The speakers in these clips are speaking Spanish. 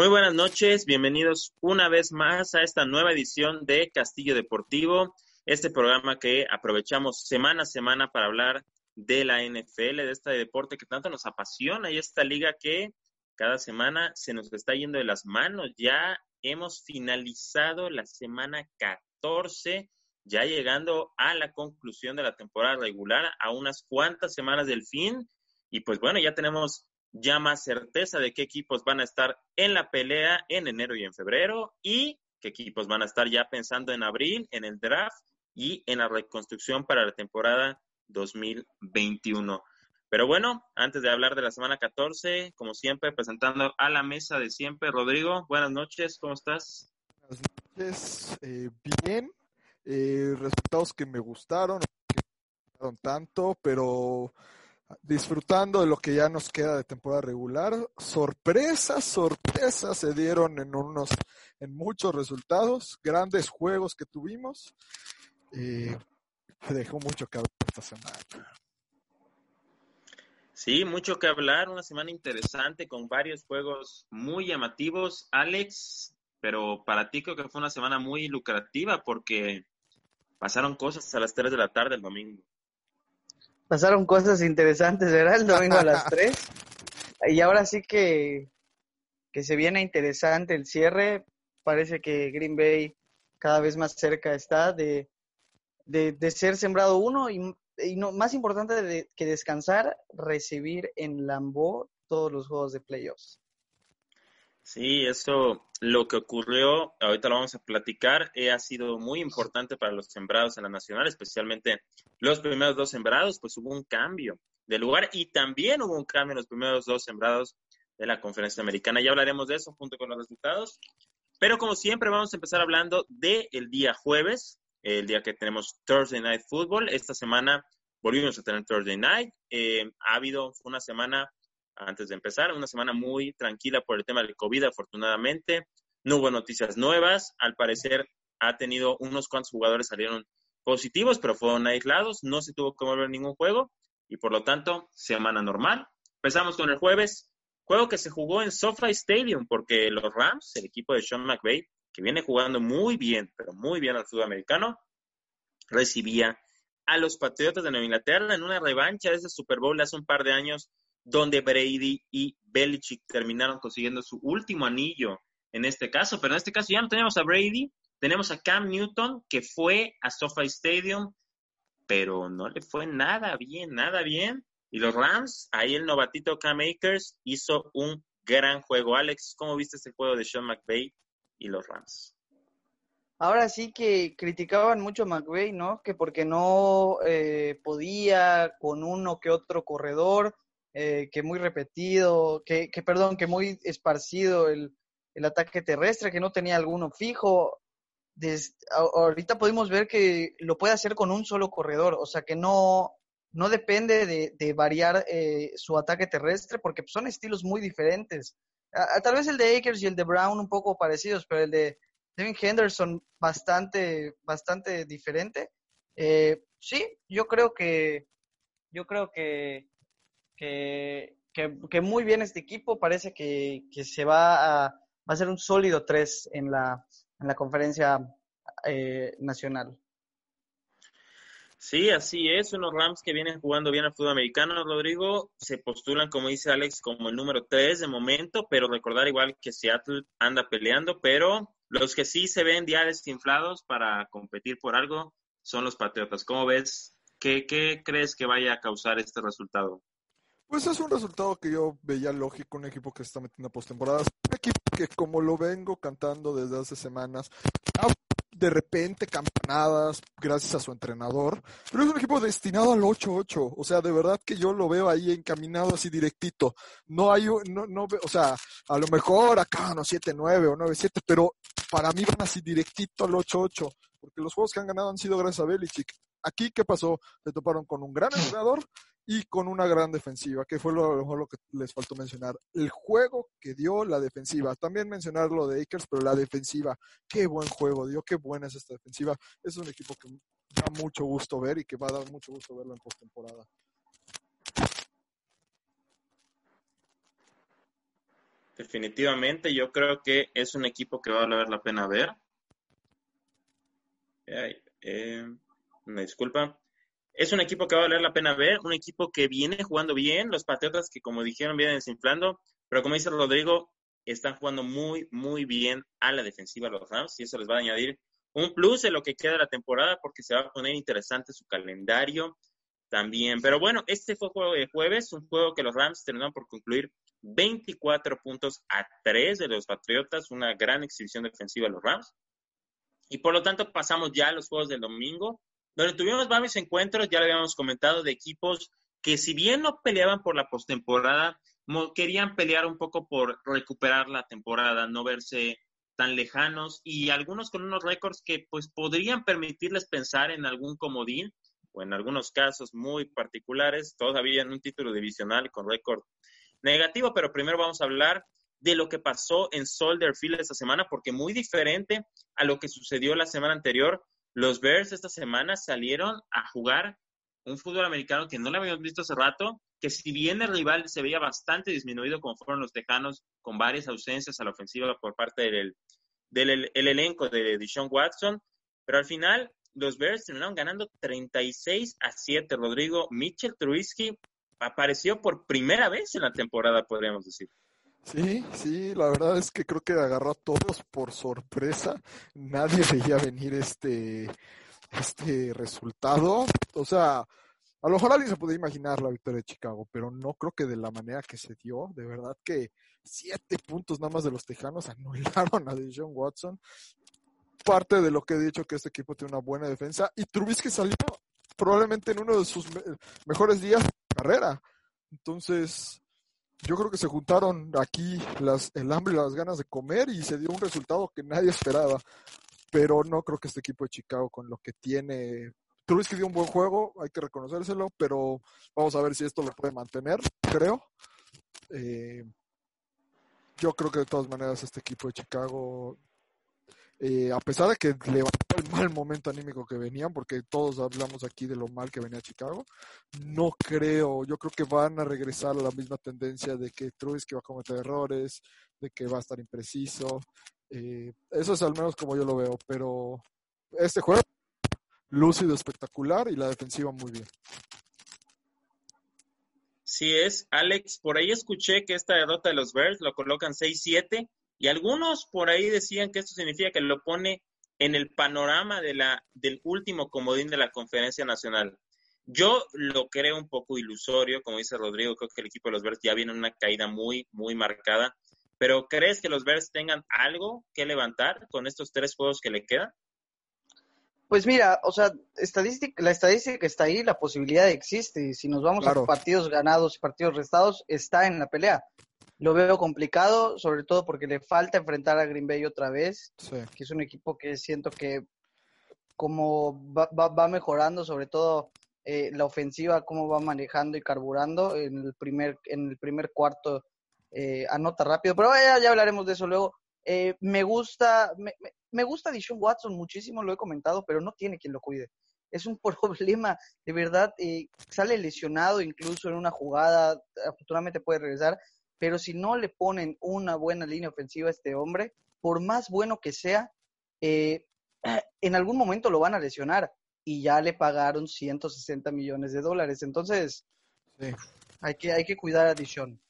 Muy buenas noches, bienvenidos una vez más a esta nueva edición de Castillo Deportivo, este programa que aprovechamos semana a semana para hablar de la NFL, de este deporte que tanto nos apasiona y esta liga que cada semana se nos está yendo de las manos. Ya hemos finalizado la semana 14, ya llegando a la conclusión de la temporada regular, a unas cuantas semanas del fin. Y pues bueno, ya tenemos ya más certeza de qué equipos van a estar en la pelea en enero y en febrero y qué equipos van a estar ya pensando en abril, en el draft y en la reconstrucción para la temporada 2021. Pero bueno, antes de hablar de la semana 14, como siempre, presentando a la mesa de siempre, Rodrigo, buenas noches, ¿cómo estás? Buenas noches, eh, bien, eh, resultados que me gustaron, que me gustaron tanto, pero disfrutando de lo que ya nos queda de temporada regular. Sorpresas, sorpresas se dieron en unos, en muchos resultados, grandes juegos que tuvimos. Eh, dejó mucho que hablar esta semana. Sí, mucho que hablar, una semana interesante con varios juegos muy llamativos, Alex, pero para ti creo que fue una semana muy lucrativa porque pasaron cosas a las 3 de la tarde el domingo pasaron cosas interesantes, ¿verdad? El domingo a las 3. Y ahora sí que, que se viene interesante el cierre. Parece que Green Bay cada vez más cerca está de, de, ser sembrado uno y, y no, más importante de, que descansar, recibir en Lambeau todos los juegos de playoffs. Sí, eso, lo que ocurrió, ahorita lo vamos a platicar, eh, ha sido muy importante para los sembrados en la nacional, especialmente los primeros dos sembrados, pues hubo un cambio de lugar y también hubo un cambio en los primeros dos sembrados de la conferencia americana. Ya hablaremos de eso junto con los resultados. Pero como siempre, vamos a empezar hablando del día jueves, el día que tenemos Thursday Night Football. Esta semana volvimos a tener Thursday Night. Eh, ha habido una semana antes de empezar. Una semana muy tranquila por el tema del COVID, afortunadamente. No hubo noticias nuevas. Al parecer ha tenido unos cuantos jugadores salieron positivos, pero fueron aislados. No se tuvo que mover ningún juego y por lo tanto, semana normal. Empezamos con el jueves, juego que se jugó en SoFi Stadium porque los Rams, el equipo de Sean McVay, que viene jugando muy bien, pero muy bien al sudamericano, recibía a los Patriotas de Nueva Inglaterra en una revancha de ese Super Bowl hace un par de años donde Brady y Belichick terminaron consiguiendo su último anillo en este caso, pero en este caso ya no tenemos a Brady, tenemos a Cam Newton que fue a SoFi Stadium, pero no le fue nada bien, nada bien. Y los Rams, ahí el novatito Cam Akers hizo un gran juego. Alex, ¿cómo viste este juego de Sean McVay y los Rams? Ahora sí que criticaban mucho a McVay, ¿no? Que porque no eh, podía con uno que otro corredor, eh, que muy repetido, que, que, perdón, que muy esparcido el, el ataque terrestre, que no tenía alguno fijo. ahorita podemos ver que lo puede hacer con un solo corredor, o sea que no, no depende de, de variar eh, su ataque terrestre, porque son estilos muy diferentes. tal vez el de Akers y el de Brown un poco parecidos, pero el de Devin Henderson bastante, bastante diferente. Eh, sí, yo creo que, yo creo que que, que, muy bien este equipo, parece que, que se va a, va a ser un sólido 3 en la, en la conferencia eh, nacional. Sí, así es. Unos Rams que vienen jugando bien al fútbol americano, Rodrigo, se postulan, como dice Alex, como el número 3 de momento, pero recordar igual que Seattle anda peleando, pero los que sí se ven ya desinflados para competir por algo son los Patriotas. ¿Cómo ves? ¿Qué, qué crees que vaya a causar este resultado? Pues es un resultado que yo veía lógico, un equipo que se está metiendo a postemporada, un equipo que como lo vengo cantando desde hace semanas, de repente campanadas gracias a su entrenador, pero es un equipo destinado al 8-8, o sea, de verdad que yo lo veo ahí encaminado así directito. No hay, no, no, o sea, a lo mejor acá no 7-9 o 9-7, pero para mí van así directito al 8-8, porque los juegos que han ganado han sido gracias a Belichick. Aquí, ¿qué pasó? Se toparon con un gran entrenador y con una gran defensiva, que fue lo, lo, lo que les faltó mencionar. El juego que dio la defensiva. También mencionar lo de Akers, pero la defensiva. Qué buen juego dio, qué buena es esta defensiva. Es un equipo que da mucho gusto ver y que va a dar mucho gusto verlo en postemporada. Definitivamente, yo creo que es un equipo que va a valer la pena ver. Eh, eh, me disculpa. Es un equipo que va a valer la pena ver, un equipo que viene jugando bien, los Patriotas que como dijeron vienen desinflando, pero como dice Rodrigo, están jugando muy, muy bien a la defensiva los Rams y eso les va a añadir un plus en lo que queda de la temporada porque se va a poner interesante su calendario también. Pero bueno, este fue juego de jueves, un juego que los Rams terminaron por concluir 24 puntos a 3 de los Patriotas, una gran exhibición defensiva de los Rams. Y por lo tanto pasamos ya a los juegos del domingo donde tuvimos varios encuentros, ya lo habíamos comentado, de equipos que si bien no peleaban por la postemporada, querían pelear un poco por recuperar la temporada, no verse tan lejanos y algunos con unos récords que pues podrían permitirles pensar en algún comodín o en algunos casos muy particulares, todavía en un título divisional con récord negativo, pero primero vamos a hablar de lo que pasó en Soldier Field esta semana, porque muy diferente a lo que sucedió la semana anterior, los Bears esta semana salieron a jugar un fútbol americano que no lo habíamos visto hace rato, que si bien el rival se veía bastante disminuido como fueron los Tejanos, con varias ausencias a la ofensiva por parte del, del el elenco de Deshaun Watson, pero al final los Bears terminaron ganando 36 a 7. Rodrigo Mitchell Trubisky apareció por primera vez en la temporada, podríamos decir. Sí, sí, la verdad es que creo que agarró a todos por sorpresa. Nadie veía venir este, este resultado. O sea, a lo mejor alguien se podía imaginar la victoria de Chicago, pero no creo que de la manera que se dio. De verdad que siete puntos nada más de los Tejanos anularon a Deshaun Watson. Parte de lo que he dicho que este equipo tiene una buena defensa y Trubisky salió probablemente en uno de sus mejores días de carrera. Entonces, yo creo que se juntaron aquí las, el hambre y las ganas de comer y se dio un resultado que nadie esperaba. Pero no creo que este equipo de Chicago con lo que tiene... Trubisky dio un buen juego, hay que reconocérselo, pero vamos a ver si esto lo puede mantener, creo. Eh, yo creo que de todas maneras este equipo de Chicago eh, a pesar de que levantó el mal momento anímico que venían, porque todos hablamos aquí de lo mal que venía Chicago, no creo, yo creo que van a regresar a la misma tendencia de que Trubisky va a cometer errores, de que va a estar impreciso. Eh, eso es al menos como yo lo veo, pero este juego lúcido, espectacular y la defensiva muy bien. Sí es, Alex, por ahí escuché que esta derrota de los Bears lo colocan 6-7 y algunos por ahí decían que esto significa que lo pone en el panorama de la, del último comodín de la conferencia nacional. Yo lo creo un poco ilusorio, como dice Rodrigo, creo que el equipo de los Bears ya viene en una caída muy, muy marcada. Pero ¿crees que los Bears tengan algo que levantar con estos tres juegos que le quedan? Pues mira, o sea, estadística, la estadística está ahí, la posibilidad existe. Si nos vamos claro. a partidos ganados y partidos restados, está en la pelea. Lo veo complicado, sobre todo porque le falta enfrentar a Green Bay otra vez, sí. que es un equipo que siento que como va, va, va mejorando, sobre todo eh, la ofensiva, cómo va manejando y carburando en el primer, en el primer cuarto, eh, anota rápido, pero ya, ya, hablaremos de eso luego. Eh, me gusta, me, me gusta Dishon Watson muchísimo, lo he comentado, pero no tiene quien lo cuide. Es un problema, de verdad, eh, sale lesionado incluso en una jugada, afortunadamente puede regresar, pero si no le ponen una buena línea ofensiva a este hombre, por más bueno que sea, eh, en algún momento lo van a lesionar y ya le pagaron 160 millones de dólares. Entonces, sí. hay, que, hay que cuidar a Dishon.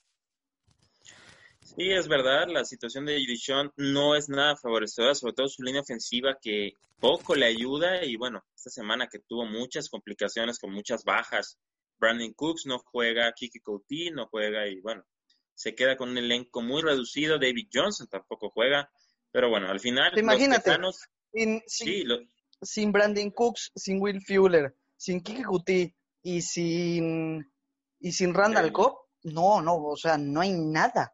Sí, es verdad, la situación de Dishon no es nada favorecedora, sobre todo su línea ofensiva que poco le ayuda y bueno, esta semana que tuvo muchas complicaciones con muchas bajas, Brandon Cooks no juega, Kiki Coutinho no juega y bueno, se queda con un elenco muy reducido. David Johnson tampoco juega. Pero bueno, al final. Imagínate, tejanos... sin, sin, sin Brandon Cooks, sin Will Fuller, sin Kiki Kuti y sin, y sin Randall Cobb, no, no, o sea, no hay nada.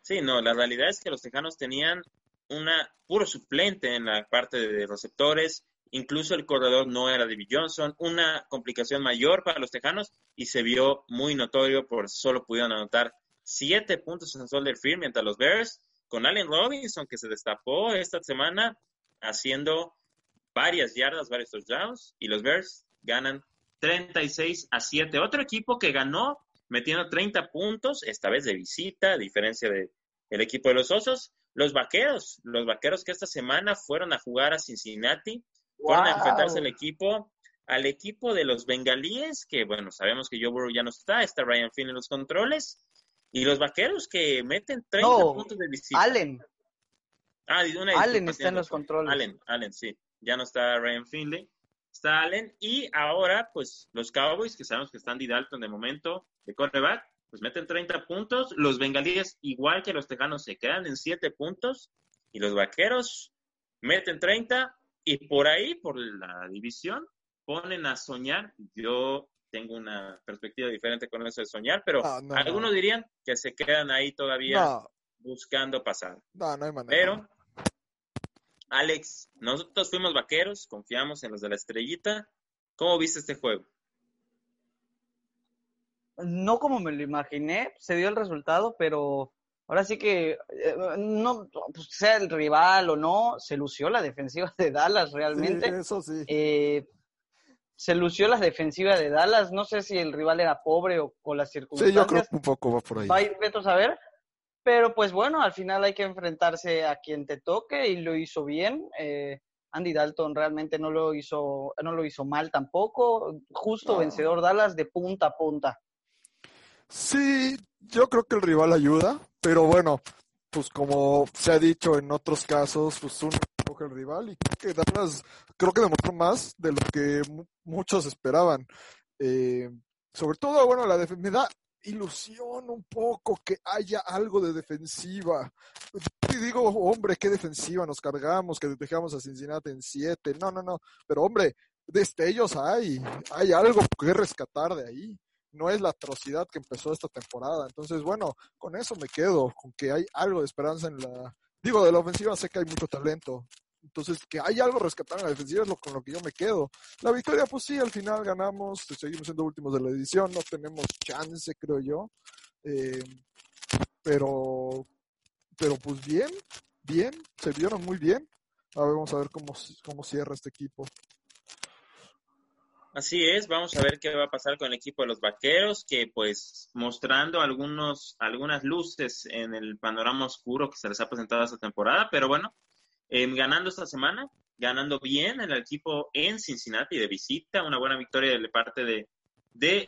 Sí, no, la realidad es que los Tejanos tenían una puro suplente en la parte de receptores, incluso el corredor no era David Johnson, una complicación mayor para los Tejanos y se vio muy notorio por solo pudieron anotar siete puntos en Soldier Field, mientras los Bears, con Allen Robinson, que se destapó esta semana haciendo varias yardas, varios touchdowns, y los Bears ganan 36 a 7. Otro equipo que ganó metiendo 30 puntos, esta vez de visita, a diferencia del el equipo de los Osos, los Vaqueros, los Vaqueros que esta semana fueron a jugar a Cincinnati, fueron a enfrentarse al equipo al equipo de los bengalíes, que bueno, sabemos que Joe Burrow ya no está, está Ryan Finn en los controles, y los vaqueros que meten 30 puntos de visita. Allen. Ah, una Allen está en los controles. Allen, Allen, sí. Ya no está Ryan Finley. Está Allen. Y ahora, pues, los Cowboys, que sabemos que están Andy Dalton de momento, de cornerback, pues meten 30 puntos. Los bengalíes, igual que los tejanos, se quedan en 7 puntos. Y los vaqueros meten 30. Y por ahí, por la división, ponen a soñar. Yo tengo una perspectiva diferente con eso de soñar, pero ah, algunos dirían que se quedan ahí todavía buscando pasar. No, no hay manera. Pero, Alex, nosotros fuimos vaqueros, confiamos en los de la estrellita. ¿Cómo viste este juego? No como me lo imaginé, se dio el resultado, pero ahora sí que eh, no pues, sea el rival o no, se lució la defensiva de Dallas realmente. Sí, eso sí. Eh, se lució la defensiva de Dallas. No sé si el rival era pobre o con las circunstancias. Sí, yo creo que un poco va por ahí. Va a ir a saber. Pero pues bueno, al final hay que enfrentarse a quien te toque y lo hizo bien. Eh, Andy Dalton realmente no lo hizo, no lo hizo mal tampoco. Justo vencedor Dallas de punta a punta. Sí, yo creo que el rival ayuda, pero bueno, pues como se ha dicho en otros casos, pues uno coge el rival y creo que Dallas creo que demostró más de lo que muchos esperaban. Eh, sobre todo, bueno, la me da ilusión un poco que haya algo de defensiva. Y digo, hombre, qué defensiva nos cargamos, que dejamos a Cincinnati en siete. No, no, no. Pero hombre, destellos hay, hay algo que rescatar de ahí. No es la atrocidad que empezó esta temporada. Entonces, bueno, con eso me quedo, con que hay algo de esperanza en la... Digo, de la ofensiva sé que hay mucho talento, entonces, que hay algo rescatar en la defensiva es lo con lo que yo me quedo. La victoria, pues sí, al final ganamos, seguimos siendo últimos de la edición, no tenemos chance, creo yo. Eh, pero, pero pues bien, bien, se vieron muy bien. A ver, vamos a ver cómo, cómo cierra este equipo. Así es, vamos a ver qué va a pasar con el equipo de los vaqueros, que pues mostrando algunos, algunas luces en el panorama oscuro que se les ha presentado esta temporada, pero bueno, Em, ganando esta semana, ganando bien el equipo en Cincinnati de visita, una buena victoria de parte de,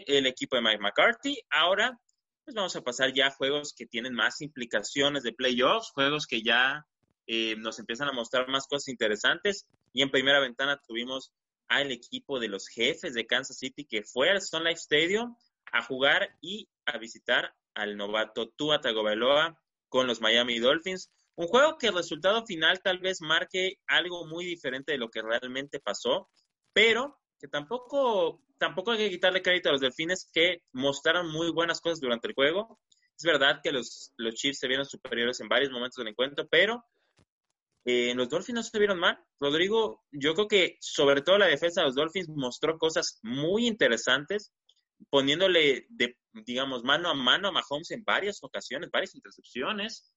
el equipo de Mike McCarthy. Ahora, pues vamos a pasar ya a juegos que tienen más implicaciones de playoffs, juegos que ya eh, nos empiezan a mostrar más cosas interesantes. Y en primera ventana tuvimos al equipo de los jefes de Kansas City que fue al Sun Life Stadium a jugar y a visitar al novato Tua Tagovailoa con los Miami Dolphins. Un juego que el resultado final tal vez marque algo muy diferente de lo que realmente pasó, pero que tampoco, tampoco hay que quitarle crédito a los delfines que mostraron muy buenas cosas durante el juego. Es verdad que los, los Chiefs se vieron superiores en varios momentos del encuentro, pero eh, los Dolphins no se vieron mal. Rodrigo, yo creo que sobre todo la defensa de los Dolphins mostró cosas muy interesantes, poniéndole, de, digamos, mano a mano a Mahomes en varias ocasiones, varias intercepciones.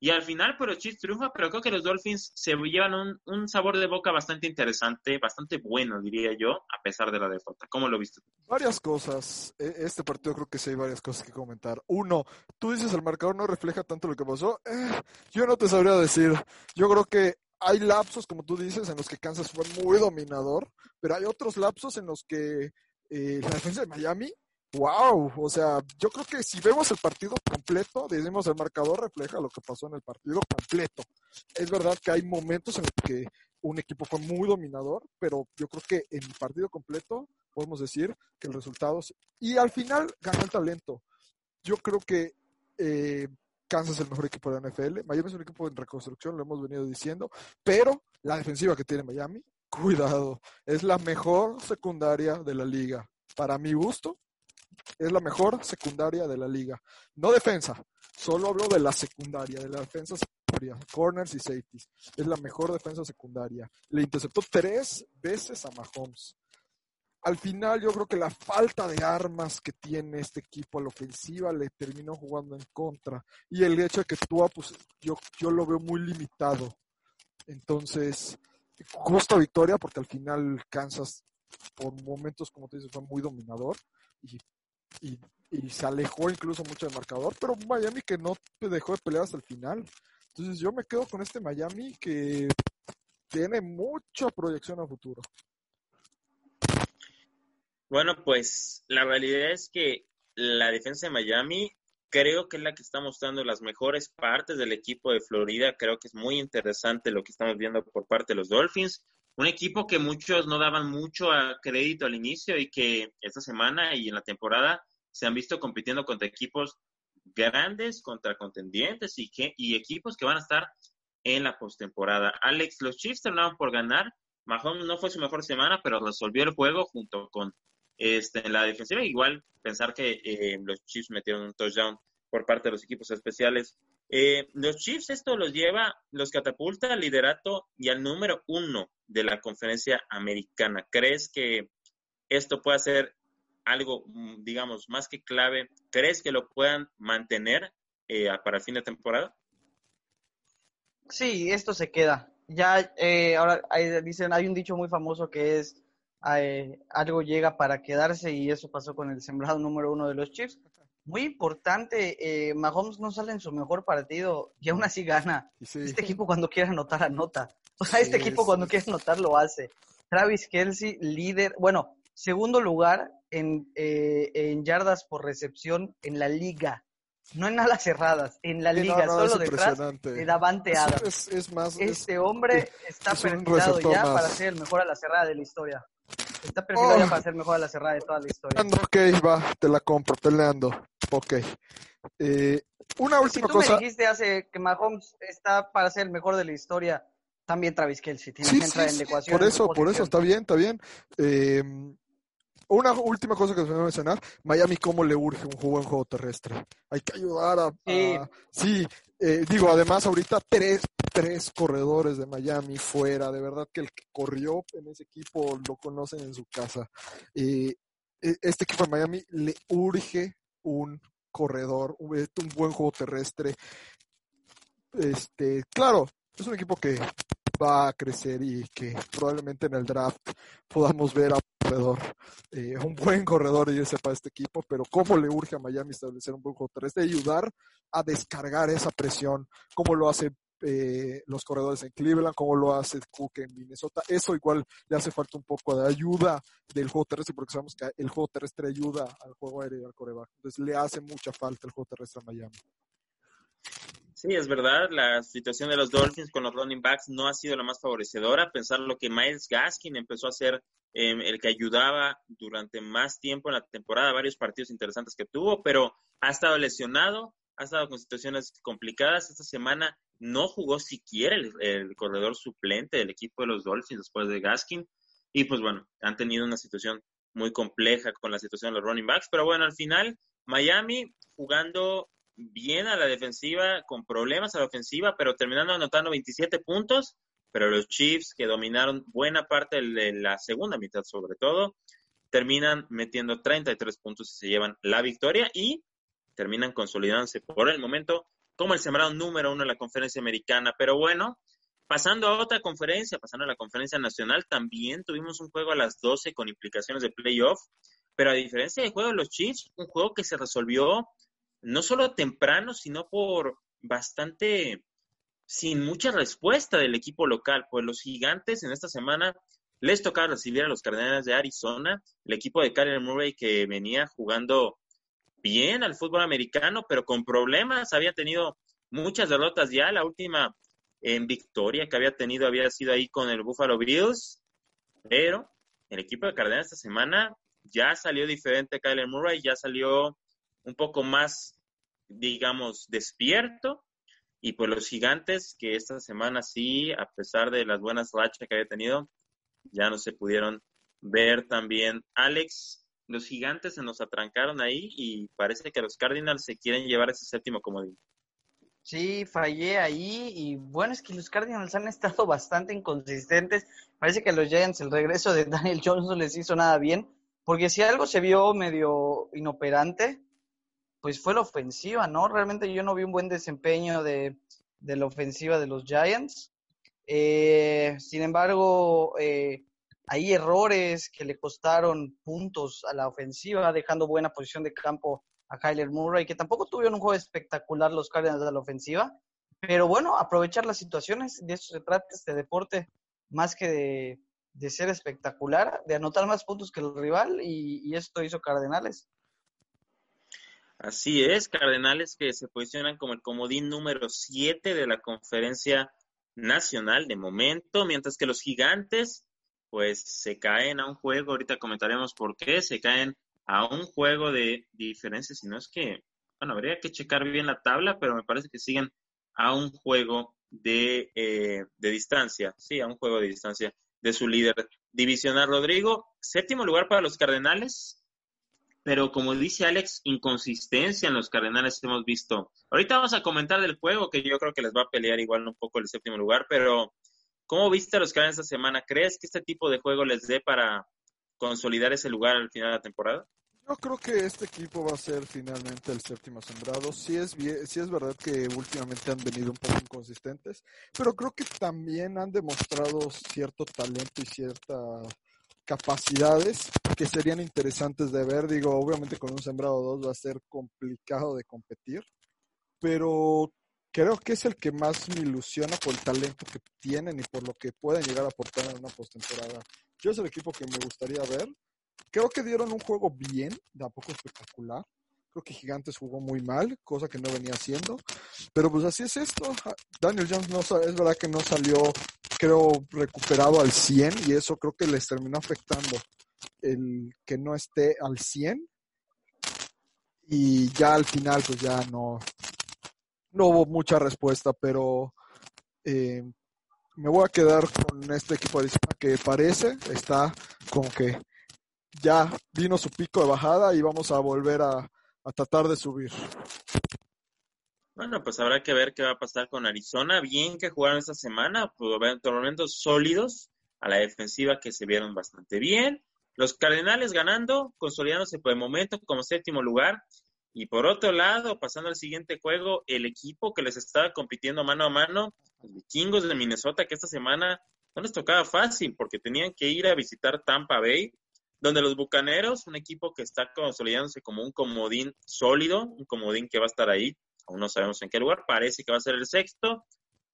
Y al final, pero Chiefs triunfa, pero creo que los Dolphins se llevan un, sabor de boca bastante interesante, bastante bueno, diría yo, a pesar de la derrota. ¿Cómo lo viste? Varias cosas. E, este partido creo que sí hay varias cosas que comentar. Uno, tú dices el marcador no refleja tanto lo que pasó. Eh, yo no te sabría decir. Yo creo que hay lapsos, como tú dices, en los que Kansas fue muy dominador, pero hay otros lapsos en los que eh, la defensa de Miami Wow, o sea, yo creo que si vemos el partido completo, decimos el marcador refleja lo que pasó en el partido completo. Es verdad que hay momentos en los que un equipo fue muy dominador, pero yo creo que en el partido completo podemos decir que el resultado y al final ganó el talento. Yo creo que eh, Kansas es el mejor equipo de la NFL. Miami es un equipo en reconstrucción, lo hemos venido diciendo, pero la defensiva que tiene Miami, cuidado, es la mejor secundaria de la liga. Para mi gusto, es la mejor secundaria de la liga. No defensa, solo hablo de la secundaria, de la defensa secundaria, corners y safeties. Es la mejor defensa secundaria. Le interceptó tres veces a Mahomes al final yo creo que la falta de armas que tiene este equipo a la ofensiva le terminó jugando en contra. Y el hecho de que Tua, pues yo, yo lo veo muy limitado. Entonces, justa victoria porque al final Kansas por momentos, como te dices, fue muy dominador y, y, y, se alejó incluso mucho del marcador, pero Miami que no dejó de pelear hasta el final. Entonces yo me quedo con este Miami que tiene mucha proyección a futuro. Bueno, pues la realidad es que la defensa de Miami creo que es la que está mostrando las mejores partes del equipo de Florida. Creo que es muy interesante lo que estamos viendo por parte de los Dolphins. Un equipo que muchos no daban mucho a crédito al inicio y que esta semana y en la temporada se han visto compitiendo contra equipos grandes, contra contendientes y, que, y equipos que van a estar en la postemporada. Alex, los Chiefs terminaron por ganar. Mahomes no fue su mejor semana, pero resolvió el juego junto con este, la defensiva, igual pensar que eh, los Chiefs metieron un touchdown por parte de los equipos especiales. Eh, los Chiefs esto los lleva, los catapulta al liderato y al número uno de la conferencia americana. ¿Crees que esto puede ser algo, mm, digamos, más que clave? ¿Crees que lo puedan mantener eh, para el fin de temporada? Sí, esto se queda. Ya, ahora dicen, hay un dicho muy famoso que es eh, algo llega para quedarse y eso pasó con el sembrado número uno de los Chiefs. Muy importante, eh, Mahomes no sale en su mejor partido y aún así gana. Este equipo cuando quiere anotar, anota. O sea, este equipo cuando quiere anotar lo hace. Travis Kelsey, líder, bueno, segundo lugar en, eh, en yardas por recepción en la liga. No en alas cerradas, en la liga, solo detrás de Davante Adams. este hombre está perfilado ya para ser el mejor a la cerrada de la historia. Está perfilado ya oh. para ser mejor a la cerrada de toda la historia. Ok, va, te la compro, peleando. Ok. Eh, una última si tú me dijiste hace que Mahomes está para ser el mejor de la historia, también Travis Kelsey tiene que entrar en la ecuación. Por eso, por eso, está bien, está bien. Eh, una última cosa que se me va a mencionar, Miami cómo le urge un juego en juego terrestre. Hay que ayudar a... Sí, eh, digo, además ahorita tres, tres corredores de Miami fuera, de verdad que el que corrió en ese equipo lo conocen en su casa. Eh, este equipo de Miami le urge un corredor, un, un buen juego terrestre. Este, claro, es un equipo que va a crecer y que probablemente en el draft podamos ver a un corredor, eh, un buen corredor y ese para este equipo, pero cómo le urge a Miami establecer un buen juego terrestre y ayudar a descargar esa presión, como lo hace eh, los corredores en Cleveland, como lo hace Cook en Minnesota. Eso igual le hace falta un poco de ayuda del juego terrestre, porque sabemos que el juego terrestre ayuda al juego aéreo y al coreback. Entonces le hace mucha falta el juego terrestre a Miami. Sí, es verdad, la situación de los Dolphins con los running backs no ha sido la más favorecedora. Pensar lo que Miles Gaskin empezó a hacer, em, el que ayudaba durante más tiempo en la temporada, varios partidos interesantes que tuvo, pero ha estado lesionado, ha estado con situaciones complicadas. Esta semana no jugó siquiera el, corredor suplente del equipo de los Dolphins después de Gaskin. Y pues bueno, han tenido una situación muy compleja con la situación de los running backs. Pero bueno, al final, Miami jugando bien a la defensiva, con problemas a la ofensiva, pero terminando anotando 27 puntos. Pero los Chiefs, que dominaron buena parte de la segunda mitad sobre todo, terminan metiendo 33 puntos y se llevan la victoria y terminan consolidándose por el momento como el sembrado número uno en la conferencia americana. Pero bueno, pasando a otra conferencia, pasando a la conferencia nacional, también tuvimos un juego a las 12 con implicaciones de playoff, pero a diferencia del juego de los Chiefs, un juego que se resolvió no solo temprano, sino por bastante, sin mucha respuesta del equipo local, pues los gigantes en esta semana les tocaba recibir a los Cardenales de Arizona, el equipo de Kyler Murray que venía jugando bien al fútbol americano, pero con problemas, había tenido muchas derrotas ya, la última en victoria que había tenido había sido ahí con el Buffalo Bills, pero el equipo de Cardenales esta semana ya salió diferente Kyler Murray, ya salió un poco más digamos, despierto. Y pues los gigantes, que esta semana sí, a pesar de las buenas rachas que había tenido, ya no se pudieron ver también. Alex, los gigantes se nos atrancaron ahí y parece que los Cardinals se quieren llevar ese séptimo comodín. Sí, fallé ahí y bueno, es que los Cardinals han estado bastante inconsistentes. Parece que los Giants el regreso de Daniel no les hizo nada bien, porque si algo se vio medio inoperante, pues fue la ofensiva, ¿no? Realmente yo no vi un buen desempeño de, la ofensiva de los Giants. Eh, sin embargo, eh, hay errores que le costaron puntos a la ofensiva, dejando buena posición de campo a Kyler Murray, que tampoco tuvieron un juego espectacular los Cardinals de la ofensiva. Pero bueno, aprovechar las situaciones, de eso se trata este deporte, más que de, de ser espectacular, de anotar más puntos que el rival, y, y esto hizo Cardenales. Así es, Cardenales que se posicionan como el comodín número 7 de la conferencia nacional de momento, mientras que los gigantes pues se caen a un juego, ahorita comentaremos por qué, se caen a un juego de diferencia, si no es que, bueno, habría que checar bien la tabla, pero me parece que siguen a un juego de, eh, de distancia, sí, a un juego de distancia de su líder divisional Rodrigo. Séptimo lugar para los Cardenales, pero como dice Alex, inconsistencia en los Cardenales hemos visto. Ahorita vamos a comentar del juego, que yo creo que les va a pelear igual un poco el séptimo lugar, pero ¿cómo viste a los Cardenales esta semana? ¿Crees que este tipo de juego les dé para consolidar ese lugar al final de la temporada? Yo creo que este equipo va a ser finalmente el séptimo sembrado. Sí es, sí es verdad que últimamente han venido un poco inconsistentes, pero creo que también han demostrado cierto talento y cierta capacidades que serían interesantes de ver. Digo, obviamente con un sembrado 2 va a ser complicado de competir, pero creo que es el que más me ilusiona por el talento que tienen y por lo que pueden llegar a aportar en una postemporada. Yo es el equipo que me gustaría ver. Creo que dieron un juego bien, de poco espectacular. Creo que Gigantes jugó muy mal, cosa que no venía haciendo. Pero pues así es esto. Daniel Jones no, es verdad que no salió creo, recuperado al 100 y eso creo que les terminó afectando el que no esté al 100 y ya al final pues ya no, no hubo mucha respuesta, pero eh, me voy a quedar con este equipo de que parece, está como que ya vino su pico de bajada y vamos a volver a, tratar de subir. Bueno, pues habrá que ver qué va a pasar con Arizona. Bien que jugaron esta semana, pues momentos sólidos a la defensiva que se vieron bastante bien. Los Cardenales ganando, consolidándose por el momento como séptimo lugar. Y por otro lado, pasando al siguiente juego, el equipo que les estaba compitiendo mano a mano, los vikingos de Minnesota, que esta semana no les tocaba fácil porque tenían que ir a visitar Tampa Bay, donde los Bucaneros, un equipo que está consolidándose como un comodín sólido, un comodín que va a estar ahí aún no sabemos en qué lugar, parece que va a ser el sexto,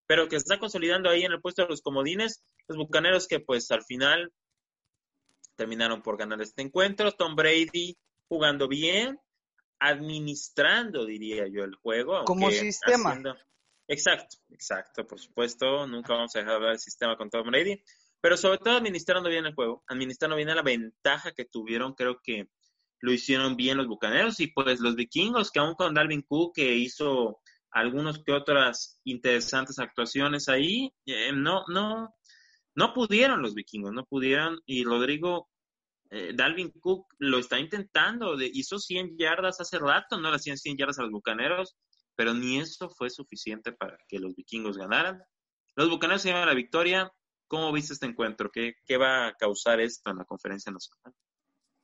pero que está consolidando ahí en el puesto de los comodines, los Bucaneros que pues al final terminaron por ganar este encuentro, Tom Brady jugando bien, administrando, diría yo, el juego. Como sistema. Exacto, exacto, por supuesto, nunca vamos a dejar de hablar del sistema con Tom Brady, pero sobre todo administrando bien el juego, administrando bien la ventaja que tuvieron, creo que lo hicieron bien los Bucaneros y pues los vikingos, que aún con Dalvin Cook, que hizo algunos que otras interesantes actuaciones ahí, eh, no, no, no pudieron los vikingos, no pudieron, y Rodrigo, eh, Dalvin Cook lo está intentando, hizo 100 yardas hace rato, no le hacían 100 yardas a los Bucaneros, pero ni eso fue suficiente para que los vikingos ganaran. Los Bucaneros se llevan la victoria. ¿Cómo viste este encuentro? ¿Qué, ¿Qué va a causar esto en la conferencia nacional?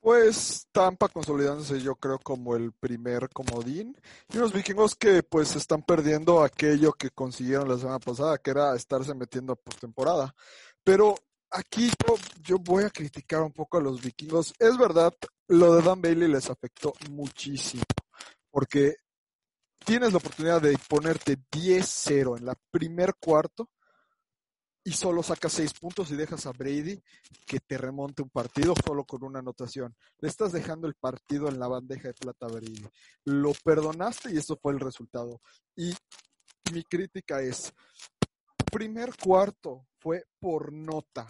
Pues Tampa consolidándose yo creo como el primer comodín y unos vikingos que pues están perdiendo aquello que consiguieron la semana pasada, que era estarse metiendo a postemporada. Pero aquí yo, yo voy a criticar un poco a los vikingos. Es verdad, lo de Dan Bailey les afectó muchísimo, porque tienes la oportunidad de ponerte 10-0 en la primer cuarto y solo sacas seis puntos y dejas a Brady que te remonte un partido solo con una anotación. Le estás dejando el partido en la bandeja de plata a Brady. Lo perdonaste y eso fue el resultado. Y mi crítica es, primer cuarto fue por nota.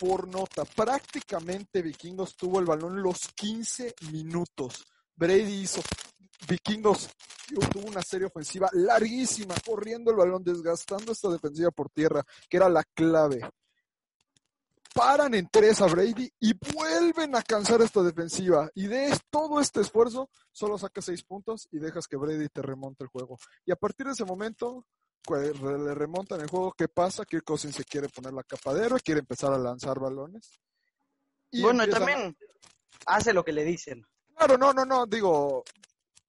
Por nota. Prácticamente Vikingos tuvo el balón los 15 minutos. Brady hizo Vikingos tuvo una serie ofensiva larguísima, corriendo el balón, desgastando esta defensiva por tierra, que era la clave. Paran en tres a Brady y vuelven a cansar esta defensiva. Y de todo este esfuerzo, solo sacas seis puntos y dejas que Brady te remonte el juego. Y a partir de ese momento, le remontan el juego. ¿Qué pasa? Kirk Cousins se quiere poner la capadera, quiere empezar a lanzar balones. Y bueno, también hace lo que le dicen. Claro, no, no, no, digo,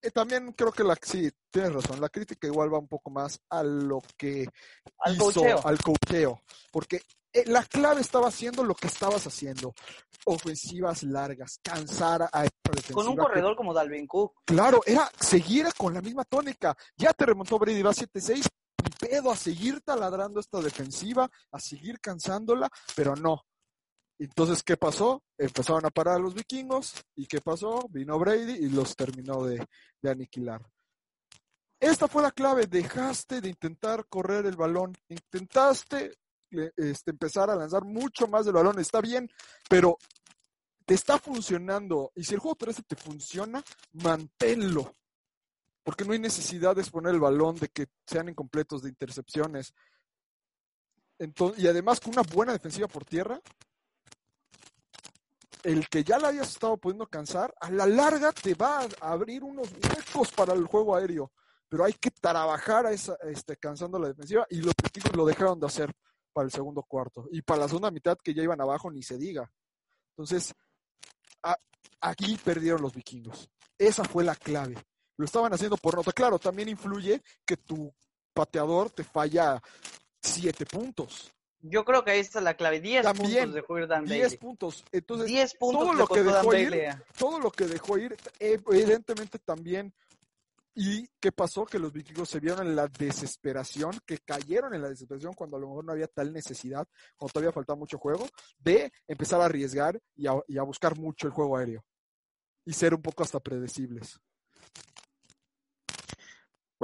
eh, también creo que la, sí, tienes razón, la crítica igual va un poco más a lo que al hizo, al cocheo, porque eh, la clave estaba haciendo lo que estabas haciendo, ofensivas largas, cansar a. Con un corredor como Dalvin Cook. Claro, era seguir con la misma tónica, ya te remontó Brady, va 7-6, pedo a seguir taladrando esta defensiva, a seguir cansándola, pero no, entonces, ¿qué pasó? Empezaron a parar a los vikingos. ¿Y qué pasó? Vino Brady y los terminó de, aniquilar. Esta fue la clave. Dejaste de intentar correr el balón. Intentaste este, empezar a lanzar mucho más del balón. Está bien, pero te está funcionando. Y si el juego 13 te funciona, manténlo. Porque no hay necesidad de exponer el balón, de que sean incompletos de intercepciones. Y además con una buena defensiva por tierra, el que ya la hayas estado pudiendo cansar, a la larga te va a abrir unos huecos para el juego aéreo. Pero hay que trabajar a esa, este, cansando la defensiva y los equipos lo dejaron de hacer para el segundo cuarto. Y para la segunda mitad que ya iban abajo, ni se diga. Entonces, aquí perdieron los vikingos. Esa fue la clave. Lo estaban haciendo por nota. Claro, también influye que tu pateador te falla siete puntos. Yo creo que ahí está la clave. 10 puntos dejó ir Dan 10 puntos. Entonces, 10 puntos todo lo que dejó ir, todo lo que dejó ir, evidentemente también. ¿Y qué pasó? Que los vikingos se vieron en la desesperación, que cayeron en la desesperación cuando a lo mejor no había tal necesidad, cuando todavía faltaba mucho juego, de empezar a arriesgar y a, y a buscar mucho el juego aéreo. Y ser un poco hasta predecibles.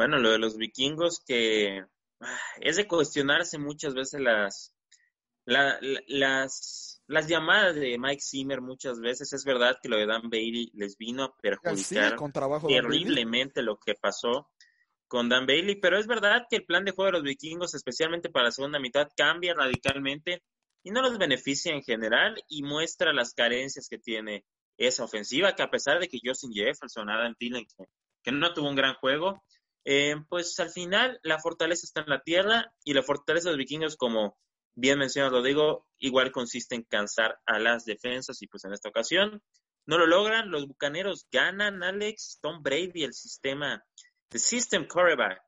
Bueno, lo de los vikingos que es de cuestionarse muchas veces las, las, las llamadas de Mike Zimmer muchas veces. Es verdad que lo de Dan Bailey les vino a perjudicar terriblemente lo que pasó con Dan Bailey, pero es verdad que el plan de juego de los vikingos, especialmente para la segunda mitad, cambia radicalmente y no los beneficia en general y muestra las carencias que tiene esa ofensiva, que a pesar de que Justin Jefferson, Adam Thielen, que, que no tuvo un gran juego, eh, pues al final la fortaleza está en la tierra y la fortaleza de los vikingos, como bien mencionado Rodrigo, igual consiste en cansar a las defensas y pues en esta ocasión no lo logran. Los bucaneros ganan, Alex, Tom Brady, el sistema, the system quarterback,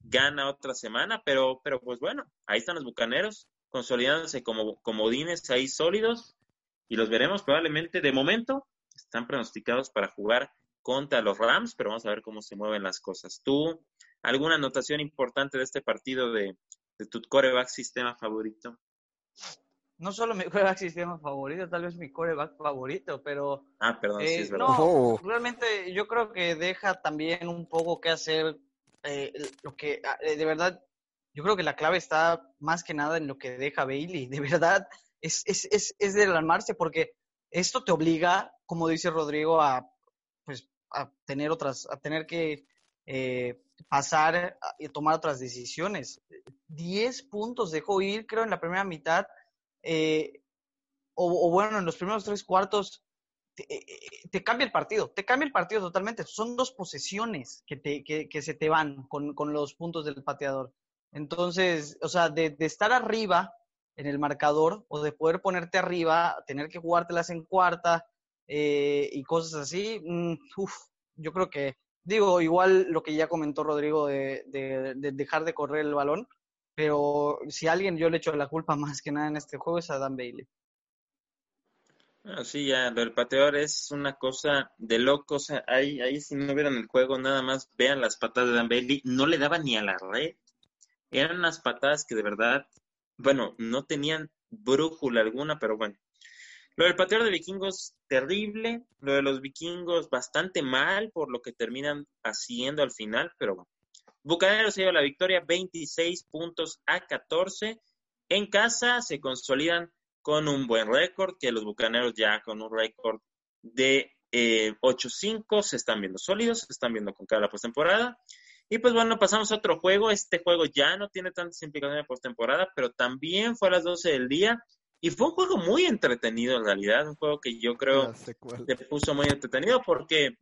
gana otra semana, pero, pero pues bueno, ahí están los bucaneros consolidándose como comodines ahí sólidos y los veremos probablemente de momento están pronosticados para jugar contra los Rams, pero vamos a ver cómo se mueven las cosas. ¿Tú, alguna anotación importante de este partido de, tu coreback sistema favorito? No solo mi coreback sistema favorito, tal vez mi coreback favorito, pero... Ah, perdón, sí es eh, verdad. No, oh. realmente yo creo que deja también un poco que hacer eh, lo que, ah, eh, de verdad, yo creo que la clave está más que nada en lo que deja Bailey. De verdad, es, es, es, es de alarmarse porque esto te obliga, como dice Rodrigo, a a tener otras, a tener que eh, pasar y tomar otras decisiones. Diez puntos dejó ir, creo, en la primera mitad, eh, o, bueno, en los primeros tres cuartos, eh, te, cambia el partido, te cambia el partido totalmente. Son dos posesiones que, te, que, se te van con, con, los puntos del pateador. Entonces, o sea, de, de, estar arriba en el marcador o de poder ponerte arriba, tener que jugártelas en cuarta, eh, y cosas así, mm, yo creo que, digo, igual lo que ya comentó Rodrigo de, dejar de correr el balón, pero si alguien yo le echo la culpa más que nada en este juego es a Dan Bailey. Ah, sí, ya, lo del pateador es una cosa de locos. ahí, ahí si no vieran el juego, nada más vean las patadas de Dan Bailey. No le daba ni a la red. Eran unas patadas que de verdad, bueno, no tenían brújula alguna, pero bueno, lo del pateador de vikingos, terrible. Lo de los vikingos, bastante mal por lo que terminan haciendo al final, pero bueno. Bucaneros se lleva la victoria, 26 puntos a 14. En casa se consolidan con un buen récord, que los Bucaneros ya con un récord de eh, 8-5, se están viendo sólidos, se están viendo con cada postemporada. Y pues bueno, pasamos a otro juego. Este juego ya no tiene tantas implicaciones de postemporada, pero también fue a las 12 del día. Y fue un juego muy entretenido en realidad, un juego que yo creo se puso muy entretenido porque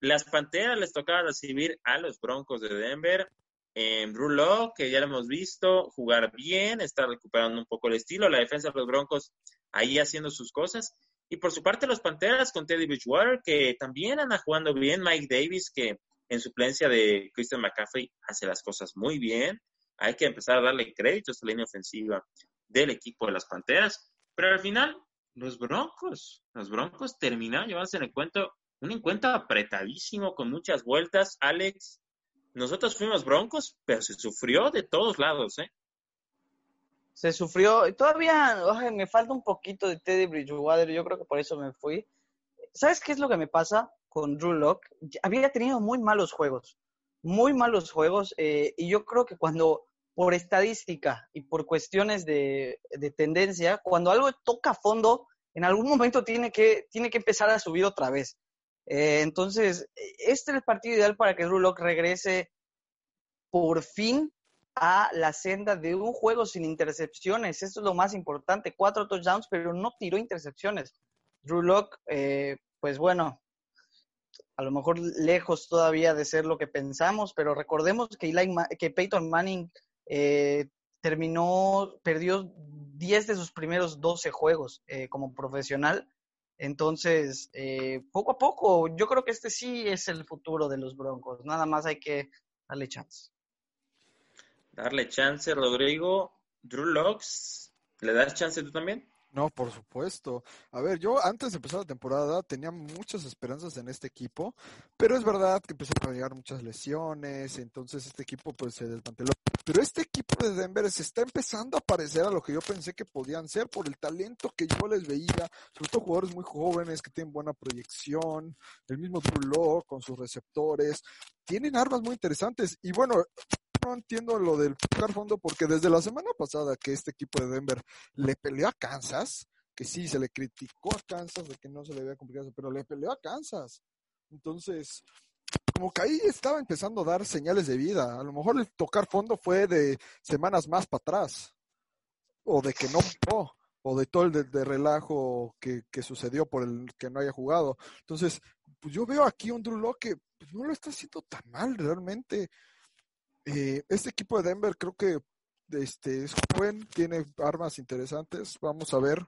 las Panteras les tocaba recibir a los Broncos de Denver. En Drew que ya lo hemos visto, jugar bien, está recuperando un poco el estilo, la defensa de los Broncos ahí haciendo sus cosas. Y por su parte los Panteras con Teddy Bridgewater, que también anda jugando bien, Mike Davis, que en suplencia de Christian McCaffrey hace las cosas muy bien. Hay que empezar a darle crédito a esta línea ofensiva del equipo de las Panteras. Pero al final, los Broncos, los Broncos terminaron llevándose en el cuento un encuentro apretadísimo con muchas vueltas. Alex, nosotros fuimos Broncos, pero se sufrió de todos lados, ¿eh? Se sufrió, todavía me falta un poquito de Teddy Bridgewater, yo creo que por eso me fui. ¿Sabes qué es lo que me pasa con Drew Locke? Había tenido muy malos juegos, muy malos juegos, eh, y yo creo que cuando por estadística y por cuestiones de, tendencia, cuando algo toca fondo, en algún momento tiene que, tiene que empezar a subir otra vez. Eh, entonces, este es el partido ideal para que Drew Locke regrese por fin a la senda de un juego sin intercepciones. Esto es lo más importante. Cuatro touchdowns, pero no tiró intercepciones. Drew Locke, eh, pues bueno, a lo mejor lejos todavía de ser lo que pensamos, pero recordemos que, que Peyton Manning eh, terminó, perdió 10 de sus primeros 12 juegos eh, como profesional. Entonces, eh, poco a poco, yo creo que este sí es el futuro de los Broncos. Nada más hay que darle chance. Darle chance, Rodrigo. Drew Locks, ¿le das chance tú también? No, por supuesto. A ver, yo antes de empezar la temporada tenía muchas esperanzas en este equipo, pero es verdad que empezaron a llegar muchas lesiones, entonces este equipo pues se desmanteló. Pero este equipo de Denver se está empezando a parecer a lo que yo pensé que podían ser por el talento que yo les veía, sobre todo jugadores muy jóvenes que tienen buena proyección, el mismo Drew con sus receptores, tienen armas muy interesantes y bueno, no entiendo lo del tocar fondo porque desde la semana pasada que este equipo de Denver le peleó a Kansas, que sí, se le criticó a Kansas de que no se le había complicado, pero le peleó a Kansas. Entonces, como que ahí estaba empezando a dar señales de vida. A lo mejor el tocar fondo fue de semanas más para atrás, o de que no o de todo el de, relajo que, sucedió por el que no haya jugado. Entonces, pues yo veo aquí un Drew que pues, no lo está haciendo tan mal realmente. Eh, este equipo de Denver creo que este, es joven, tiene armas interesantes. Vamos a ver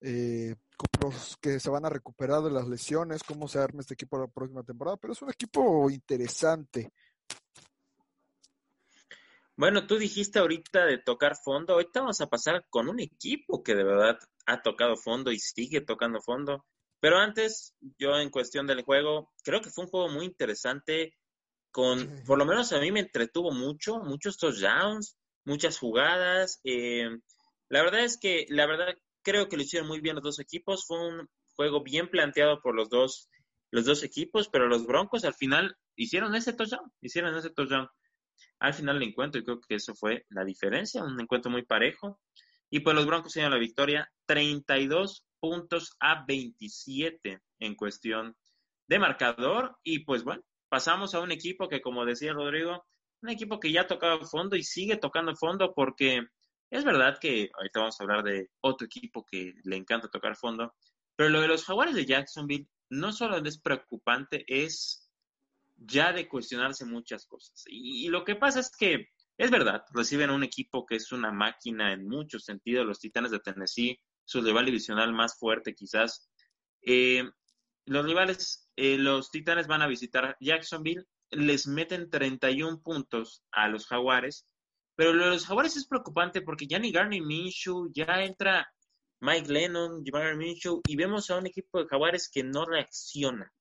eh, los que se van a recuperar de las lesiones, cómo se arma este equipo la próxima temporada, pero es un equipo interesante. Bueno, tú dijiste ahorita de tocar fondo, ahorita vamos a pasar con un equipo que de verdad ha tocado fondo y sigue tocando fondo. Pero antes, yo en cuestión del juego, creo que fue un juego muy interesante con, por lo menos a mí me entretuvo mucho, muchos touchdowns, muchas jugadas. Eh, la verdad es que, la verdad, creo que lo hicieron muy bien los dos equipos. Fue un juego bien planteado por los dos, los dos equipos, pero los Broncos al final hicieron ese touchdown, hicieron ese touchdown al final del encuentro y creo que eso fue la diferencia, un encuentro muy parejo. Y pues los Broncos tienen la victoria 32 puntos a 27 en cuestión de marcador y pues bueno, pasamos a un equipo que, como decía Rodrigo, un equipo que ya ha tocado fondo y sigue tocando fondo porque es verdad que ahorita vamos a hablar de otro equipo que le encanta tocar fondo, pero lo de los jaguares de Jacksonville no solo es preocupante, es ya de cuestionarse muchas cosas. Y, lo que pasa es que es verdad, reciben un equipo que es una máquina en muchos sentidos, los Titanes de Tennessee, su rival divisional más fuerte quizás. Eh, los rivales, eh, los Titanes van a visitar Jacksonville, les meten 31 puntos a los Jaguares, pero lo de los Jaguares es preocupante porque ya ni Garney Minshew, ya entra Mike Lennon, Garney Minshew, y vemos a un equipo de Jaguares que no reacciona.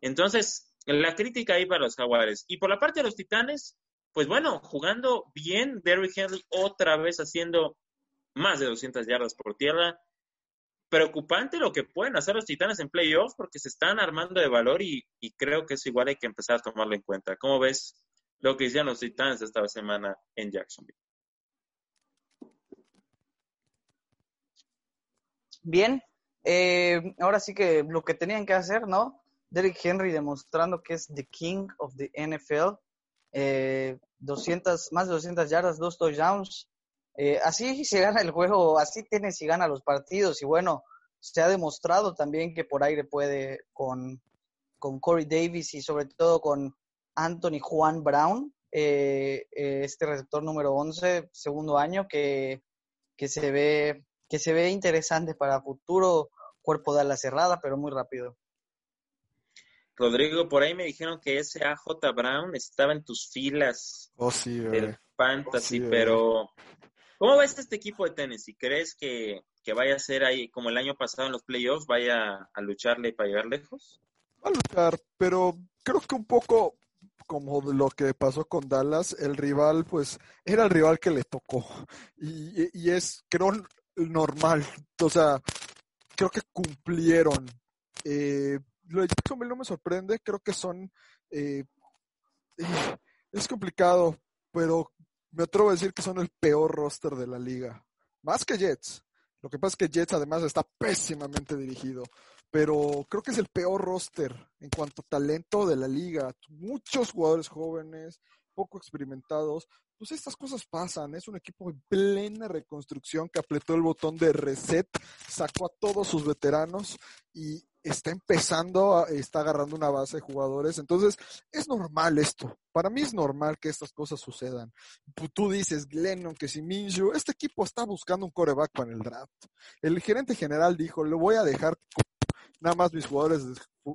Entonces, la crítica ahí para los Jaguares. Y por la parte de los Titanes, pues bueno, jugando bien, Derrick Henry otra vez haciendo más de 200 yardas por tierra, preocupante lo que pueden hacer los Titanes en playoffs porque se están armando de valor y, creo que eso igual hay que empezar a tomarlo en cuenta. ¿Cómo ves lo que hicieron los Titanes esta semana en Jacksonville? Bien, eh, ahora sí que lo que tenían que hacer, ¿no? Derrick Henry demostrando que es the king of the NFL. 200, más de 200 yardas, dos touchdowns. Así se gana el juego, así tiene si gana los partidos. Y bueno, se ha demostrado también que por aire puede con, con Corey Davis y sobre todo con Anthony Juan Brown, este receptor número 11, segundo año, que, que se ve que se ve interesante para futuro, cuerpo de ala cerrada, pero muy rápido. Rodrigo, por ahí me dijeron que ese AJ Brown estaba en tus filas oh, sí, del Fantasy, oh, pero ¿cómo ves este equipo de Tennessee? ¿Crees que, que, vaya a ser ahí como el año pasado en los playoffs, vaya a lucharle para llegar lejos? A luchar, pero creo que un poco como lo que pasó con Dallas, el rival pues era el rival que le tocó y, y es creo normal. O sea, creo que cumplieron. Eh, lo de Jacksonville no me sorprende, creo que son... Eh, eh, es complicado, pero me atrevo a decir que son el peor roster de la liga. Más que Jets. Lo que pasa es que Jets además está pésimamente dirigido. Pero creo que es el peor roster en cuanto a talento de la liga. Muchos jugadores jóvenes, poco experimentados pues estas cosas pasan. Es un equipo en plena reconstrucción que apretó el botón de reset, sacó a todos sus veteranos y está empezando, está agarrando una base de jugadores. Entonces, es normal esto. Para mí es normal que estas cosas sucedan. Tú dices, Glennon, que si Minshew, este equipo está buscando un coreback para el draft. El gerente general dijo, le voy a dejar nada más mis jugadores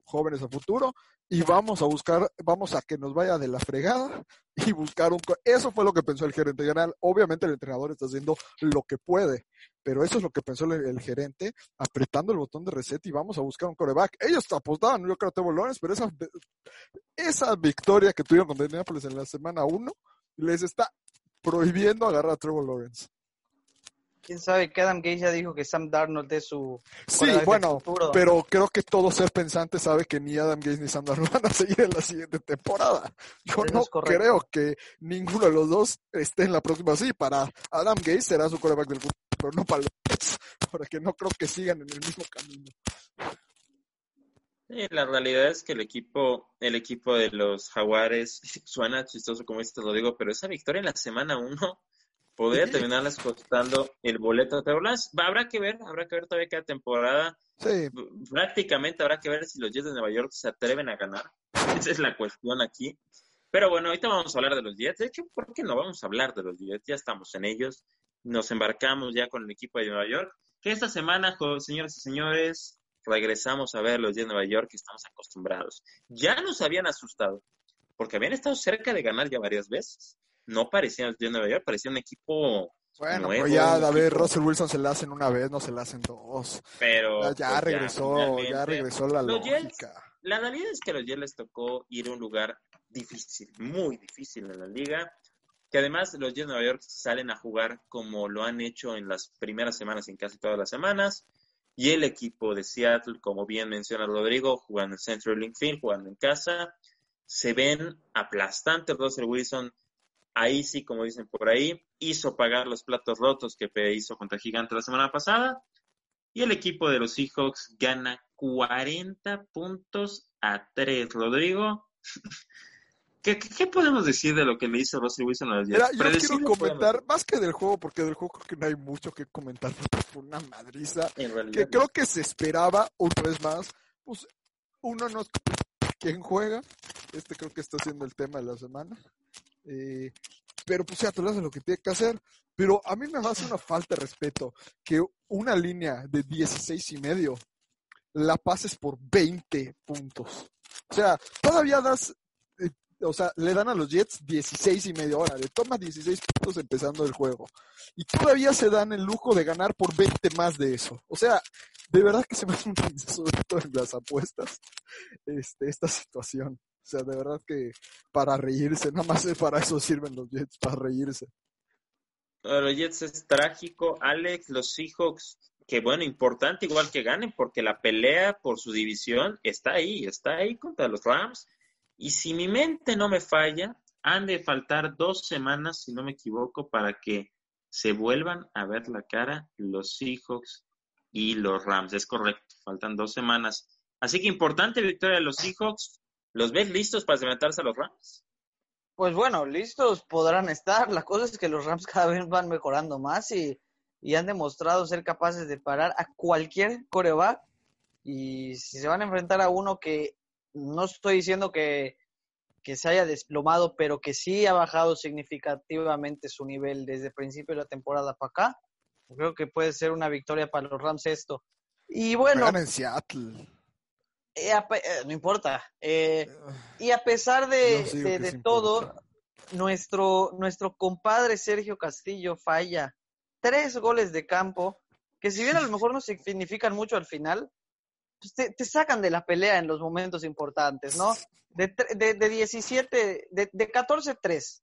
jóvenes a futuro y vamos a buscar, vamos a que nos vaya de la fregada y buscar un... Eso fue lo que pensó el gerente general. Obviamente el entrenador está haciendo lo que puede, pero eso es lo que pensó el, gerente, apretando el botón de reset y vamos a buscar un coreback. Ellos apostaban, yo creo, Tebo Lawrence, pero esa, esa victoria que tuvieron con Indianapolis en la semana 1 les está prohibiendo agarrar a Trevor Lawrence quién sabe, que Adam Gage ya dijo que Sam Darnold es su... Sí, bueno, pero creo que todo ser pensante sabe que ni Adam Gage ni Sam Darnold van a seguir en la siguiente temporada. Yo no creo que ninguno de los dos esté en la próxima. Sí, para Adam Gage será su coreback del futuro, pero no para los porque no creo que sigan en el mismo camino. La realidad es que el equipo, el equipo de los Jaguares, suena chistoso como este lo digo, pero esa victoria en la semana 1 poder terminarles costando el boleto. Pero habrá que ver, habrá que ver todavía cada temporada. Sí. Prácticamente habrá que ver si los Jets de Nueva York se atreven a ganar. Esa es la cuestión aquí. Pero bueno, ahorita vamos a hablar de los Jets. De hecho, ¿por qué no vamos a hablar de los Jets? Ya estamos en ellos. Nos embarcamos ya con el equipo de Nueva York. Esta semana, señoras y señores, regresamos a ver los Jets de Nueva York que estamos acostumbrados. Ya nos habían asustado, porque habían estado cerca de ganar ya varias veces no parecía el de Nueva York, parecía un equipo bueno, pero ya, a ver, Russell Wilson se la hacen una vez, no se la hacen dos. Pero ya, pues, regresó, ya, regresó la lógica. la realidad es que a los Jets les tocó ir a un lugar difícil, muy difícil en la liga, que además los Jets de Nueva York salen a jugar como lo han hecho en las primeras semanas, en casi todas las semanas, y el equipo de Seattle, como bien menciona Rodrigo, jugando en Central Link Field, jugando en casa, se ven aplastantes. Russell Wilson Ahí sí, como dicen por ahí, hizo pagar los platos rotos que hizo contra Gigante la semana pasada. Y el equipo de los Seahawks gana 40 puntos a 3. Rodrigo, ¿qué, podemos decir de lo que le hizo Russell Wilson a los Yo quiero comentar, más que del juego, porque del juego creo que no hay mucho que comentar, fue una madriza que creo que se esperaba una vez más. Pues uno no es quien juega, este creo que está siendo el tema de la semana. Eh, pero pues ya, tú haces lo que tiene que hacer. Pero a mí me hace una falta de respeto que una línea de 16 y medio la pases por 20 puntos. O sea, todavía das, eh, o sea, le dan a los Jets 16 y medio hora, le toma 16 puntos empezando el juego. Y todavía se dan el lujo de ganar por 20 más de eso. O sea, de verdad que se me hace un todo en las apuestas, este, esta situación. O sea, de verdad que para reírse, nada más para eso sirven los Jets, para reírse. Los Jets es trágico, Alex, los Seahawks, que bueno, importante igual que ganen, porque la pelea por su división está ahí, está ahí contra los Rams. Y si mi mente no me falla, han de faltar dos semanas, si no me equivoco, para que se vuelvan a ver la cara los Seahawks y los Rams. Es correcto, faltan dos semanas. Así que importante victoria de los Seahawks. ¿Los ves listos para enfrentarse a los Rams? Pues bueno, listos podrán estar. La cosa es que los Rams cada vez van mejorando más y, y han demostrado ser capaces de parar a cualquier coreback. Y si se van a enfrentar a uno que no estoy diciendo que, que se haya desplomado, pero que sí ha bajado significativamente su nivel desde el principio de la temporada para acá, creo que puede ser una victoria para los Rams esto. Y bueno. en Seattle. Eh, no importa. Eh, y a pesar de, de, todo, nuestro, nuestro compadre Sergio Castillo falla tres goles de campo, que si bien a lo mejor no significan mucho al final, pues te, te, sacan de la pelea en los momentos importantes, ¿no? De, de, de 17, de, de 14-3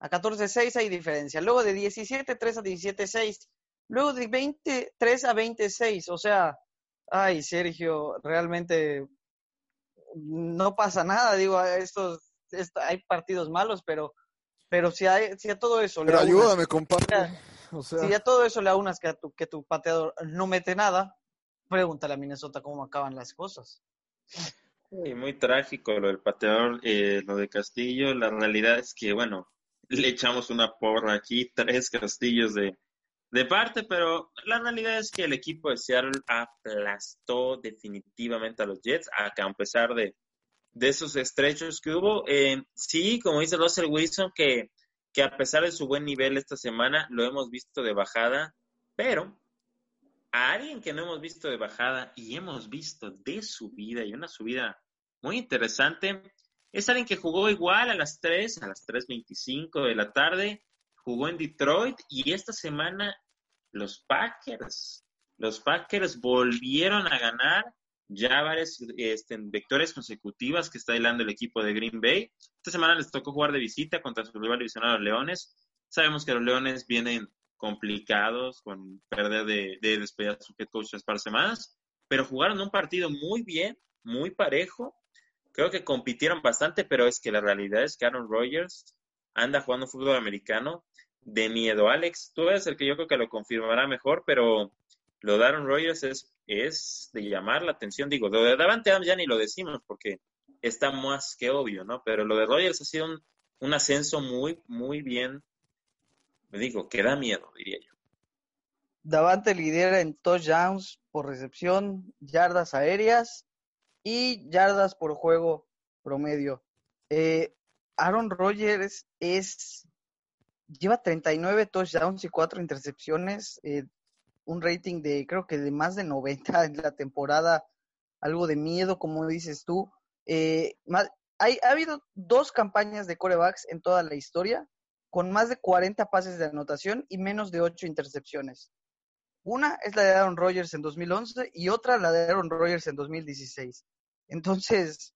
a 14-6 hay diferencia. Luego de 17-3 a 17-6. Luego de 23 a 26. O sea, ay, Sergio, realmente no pasa nada. Digo, estos, hay partidos malos, pero, pero si, hay, si a todo eso. Pero ayúdame, compadre. O sea... Si a todo eso le aunas que, tu, que tu pateador no mete nada, pregúntale a Minnesota cómo acaban las cosas. Sí, muy trágico lo del pateador, eh, lo de Castillo. La realidad es que, bueno, le echamos una porra aquí, tres castillos de, de parte, pero la realidad es que el equipo de Seattle aplastó definitivamente a los Jets, a pesar de, de esos estrechos que hubo, eh, sí, como dice Russell Wilson, que, que a pesar de su buen nivel esta semana, lo hemos visto de bajada, pero a alguien que no hemos visto de bajada y hemos visto de subida y una subida muy interesante, es alguien que jugó igual a las 3, a las 3.25 de la tarde, jugó en Detroit y esta semana los Packers, los Packers volvieron a ganar ya varias este, victorias consecutivas que está hilando el equipo de Green Bay. Esta semana les tocó jugar de visita contra su rival divisional, los Leones. Sabemos que los Leones vienen complicados, con perder de, de despedir a su head coach par semanas, pero jugaron un partido muy bien, muy parejo. Creo que compitieron bastante, pero es que la realidad es que Aaron Rodgers anda jugando fútbol americano de miedo. Alex, tú eres el que yo creo que lo confirmará mejor, pero lo de Aaron Rodgers es, es de llamar la atención. Digo, lo de Davante Adams ya ni lo decimos porque está más que obvio, ¿no? Pero lo de Rodgers ha sido un, un ascenso muy, muy bien me digo, que da miedo, diría yo. Davante lidera en touchdowns por recepción, yardas aéreas y yardas por juego promedio. Eh, Aaron Rodgers es lleva 39 touchdowns y 4 intercepciones, eh, un rating de creo que de más de 90 en la temporada, algo de miedo, como dices tú. Eh, hay, ha habido dos campañas de corebacks en toda la historia con más de 40 pases de anotación y menos de 8 intercepciones. Una es la de Aaron Rodgers en 2011 y otra la de Aaron Rodgers en 2016. Entonces,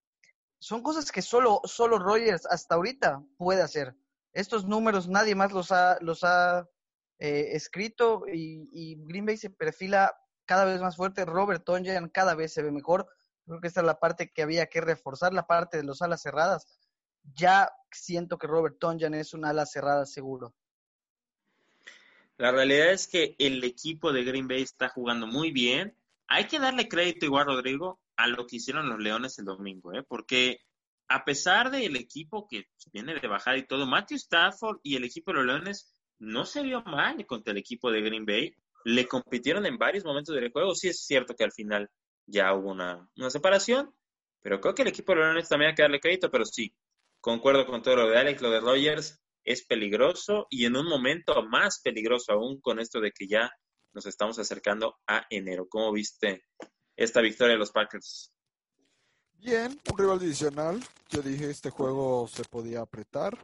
son cosas que solo, solo Rodgers hasta ahorita puede hacer. Estos números nadie más los ha, los ha eh, escrito y, Green Bay se perfila cada vez más fuerte. Robert Tonyan cada vez se ve mejor. Creo que esta es la parte que había que reforzar, la parte de los alas cerradas ya siento que Robert Tonjan es un ala cerrada seguro. La realidad es que el equipo de Green Bay está jugando muy bien. Hay que darle crédito igual, Rodrigo, a lo que hicieron los Leones el domingo, ¿eh? porque a pesar del equipo que viene de bajada y todo, Matthew Stafford y el equipo de los Leones no se vio mal contra el equipo de Green Bay. Le compitieron en varios momentos del juego. Sí es cierto que al final ya hubo una, una separación, pero creo que el equipo de los Leones también hay que darle crédito, pero sí, Concuerdo con todo lo de Alex, lo de Rogers es peligroso y en un momento más peligroso aún con esto de que ya nos estamos acercando a enero. ¿Cómo viste esta victoria de los Packers? Bien, un rival divisional. Yo dije este juego se podía apretar,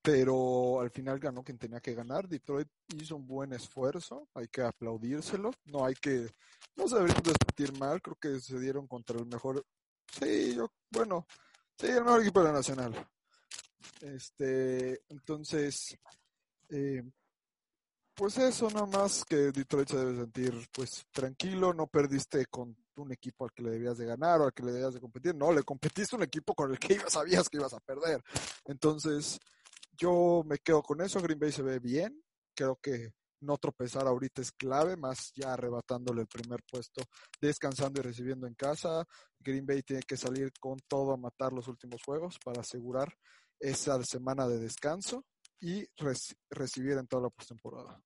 pero al final ganó quien tenía que ganar. Detroit hizo un buen esfuerzo, hay que aplaudírselo. No hay que, no se deberían de sentir mal, creo que se dieron contra el mejor. Sí, yo, bueno, sí, el mejor equipo de la Nacional. Este, entonces, eh, pues eso nada más que Detroit se debe sentir pues tranquilo, no perdiste con un equipo al que le debías de ganar o al que le debías de competir, no, le competiste un equipo con el que sabías que ibas a perder. Entonces, yo me quedo con eso, Green Bay se ve bien, creo que no tropezar ahorita es clave, más ya arrebatándole el primer puesto, descansando y recibiendo en casa. Green Bay tiene que salir con todo a matar los últimos juegos para asegurar esa semana de descanso y recibir en toda la postemporada.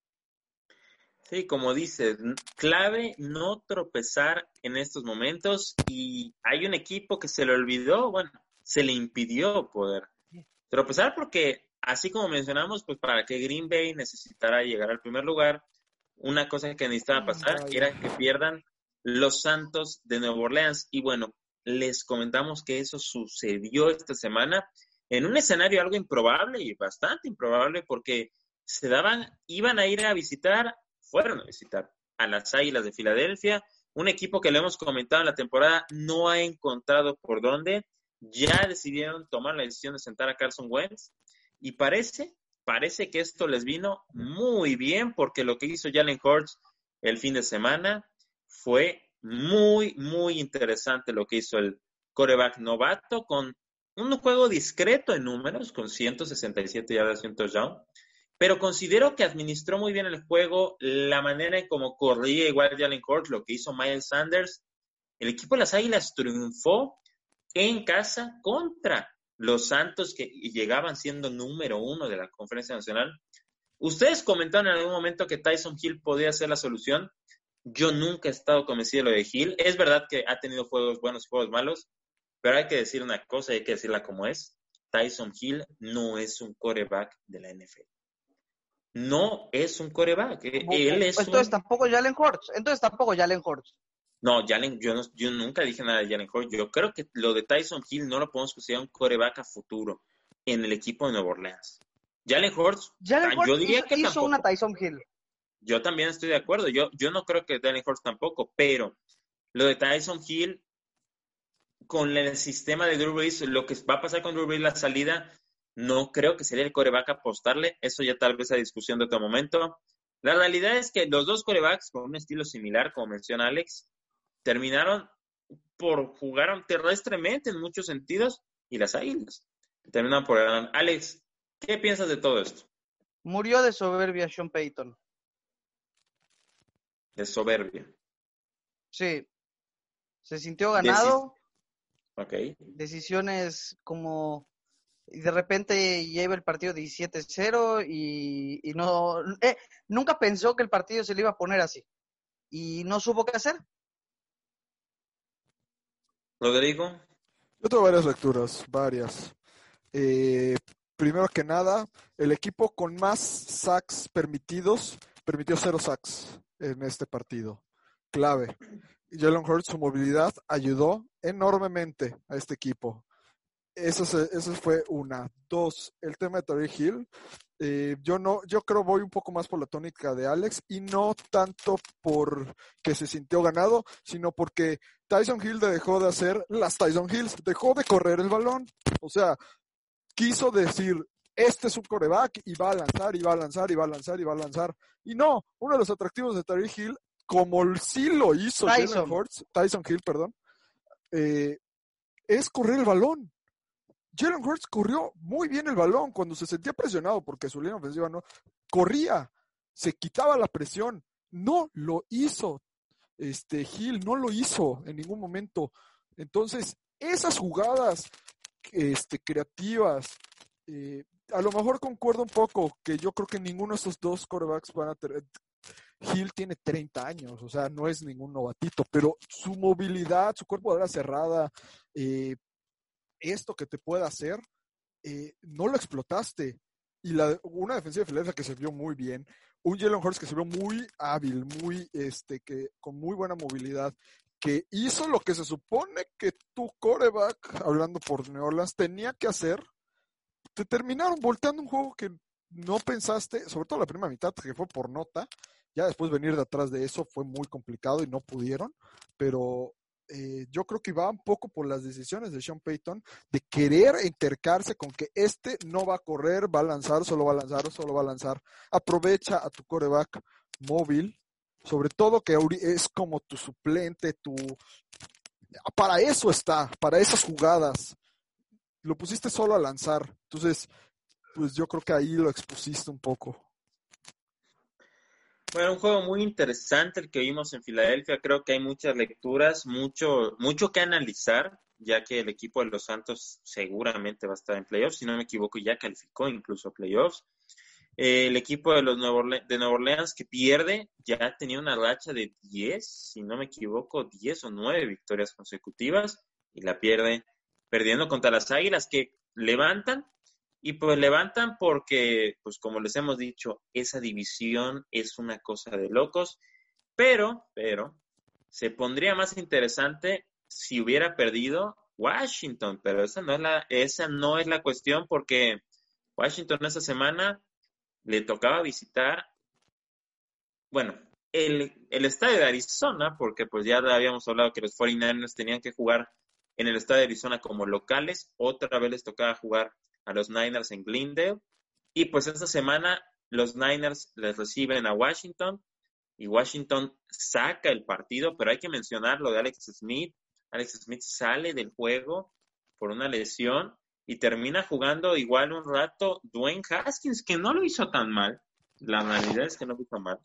Sí, como dices, clave no tropezar en estos momentos y hay un equipo que se le olvidó, bueno, se le impidió poder tropezar porque así como mencionamos, pues para que Green Bay necesitara llegar al primer lugar, una cosa que necesitaba pasar era que pierdan los Santos de Nueva Orleans y bueno, les comentamos que eso sucedió esta semana en un escenario algo improbable y bastante improbable porque se daban, iban a ir a visitar fueron a visitar a las Águilas de Filadelfia, un equipo que lo hemos comentado en la temporada, no ha encontrado por dónde, ya decidieron tomar la decisión de sentar a Carson Wentz y parece, parece que esto les vino muy bien porque lo que hizo Jalen Hurts el fin de semana fue muy, muy interesante lo que hizo el coreback novato con un juego discreto en números, con 167 yardas y un touchdown, pero considero que administró muy bien el juego, la manera en cómo corría igual Jalen Hurts, lo que hizo Miles Sanders. El equipo de las Águilas triunfó en casa contra los Santos que llegaban siendo número uno de la Conferencia Nacional. Ustedes comentaron en algún momento que Tyson Hill podía ser la solución. Yo nunca he estado convencido de lo de Hill. Es verdad que ha tenido juegos buenos y juegos malos, pero hay que decir una cosa, hay que decirla como es. Tyson Hill no es un coreback de la NFL no es un coreback. Eh, él es entonces tampoco Jalen Hurts. Entonces tampoco Jalen Hurts. No, Jalen, yo, yo nunca dije nada de Jalen Hurts. Yo creo que lo de Tyson Hill no lo podemos considerar un coreback a futuro en el equipo de Nueva Orleans. Jalen Hurts, Jalen ah, yo diría que hizo una Tyson Hill. Yo también estoy de acuerdo. Yo, yo no creo que Jalen Hurts tampoco, pero lo de Tyson Hill con el sistema de Drew Brees, lo que va a pasar con Drew Brees la salida, no creo que sería el coreback apostarle. Eso ya tal vez a discusión de otro momento. La realidad es que los dos corebacks con un estilo similar, como menciona Alex, terminaron por jugar terrestremente en muchos sentidos y las águilas terminan por ganar. Alex, ¿qué piensas de todo esto? Murió de soberbia Sean Payton. De soberbia. Sí. Se sintió ganado. ok. Decisiones como y de repente lleva el partido 17-0 y, y, no eh, nunca pensó que el partido se le iba a poner así y no supo qué hacer. Rodrigo. Yo tengo varias lecturas, varias. Eh, primero que nada, el equipo con más sacks permitidos permitió cero sacks en este partido. Clave. Jalen Hurts, su movilidad ayudó enormemente a este equipo. Eso, eso fue una. Dos, el tema de Terry Hill. Eh, yo no, yo creo voy un poco más por la tónica de Alex y no tanto por que se sintió ganado, sino porque Tyson Hill dejó de hacer las Tyson Hills, dejó de correr el balón. O sea, quiso decir, este es un coreback y va a lanzar, y va a lanzar, y va a lanzar, y va a lanzar. Y no, uno de los atractivos de Terry Hill, como sí lo hizo Tyson, Tyson Hill, perdón, eh, es correr el balón. Jalen Hurts corrió muy bien el balón cuando se sentía presionado porque su línea ofensiva no corría, se quitaba la presión. No lo hizo. Este Hill no lo hizo en ningún momento. Entonces, esas jugadas este, creativas, eh, a lo mejor concuerdo un poco que yo creo que ninguno de estos dos corebacks van a tener. Hill tiene 30 años, o sea, no es ningún novatito, pero su movilidad, su cuerpo de la cerrada, eh, esto que te puede hacer, eh, no lo explotaste. Y la, una defensiva de Filadelfia que se vio muy bien, un Jalen Hurts que se vio muy hábil, muy, este, que, con muy buena movilidad, que hizo lo que se supone que tu coreback, hablando por New Orleans, tenía que hacer. Te terminaron volteando un juego que no pensaste, sobre todo la primera mitad, que fue por nota. Ya después venir de atrás de eso fue muy complicado y no pudieron, pero eh, yo creo que va un poco por las decisiones de Sean Payton de querer entercarse con que este no va a correr, va a lanzar, solo va a lanzar, solo va a lanzar. Aprovecha a tu coreback móvil, sobre todo que es como tu suplente, tu... Para eso está, para esas jugadas. Lo pusiste solo a lanzar. Entonces, pues yo creo que ahí lo expusiste un poco. Bueno, un juego muy interesante el que vimos en Filadelfia. Creo que hay muchas lecturas, mucho, mucho que analizar, ya que el equipo de los Santos seguramente va a estar en playoffs. Si no me equivoco, ya calificó incluso playoffs. Eh, el equipo de los Nuevo de Nueva Orleans que pierde ya tenía una racha de 10, si no me equivoco, 10 o 9 victorias consecutivas y la pierde perdiendo contra las Águilas que levantan y pues levantan porque, pues como les hemos dicho, esa división es una cosa de locos, pero, pero, se pondría más interesante si hubiera perdido Washington, pero esa no es la, esa no es la cuestión porque Washington esa semana le tocaba visitar, bueno, el, el estadio de Arizona, porque pues ya habíamos hablado que los 49ers tenían que jugar en el estadio de Arizona como locales, otra vez les tocaba jugar a los Niners en Glendale, y pues esta semana los Niners les reciben a Washington, y Washington saca el partido, pero hay que mencionar lo de Alex Smith. Alex Smith sale del juego por una lesión y termina jugando igual un rato Dwayne Haskins, que no lo hizo tan mal. La realidad es que no lo hizo mal.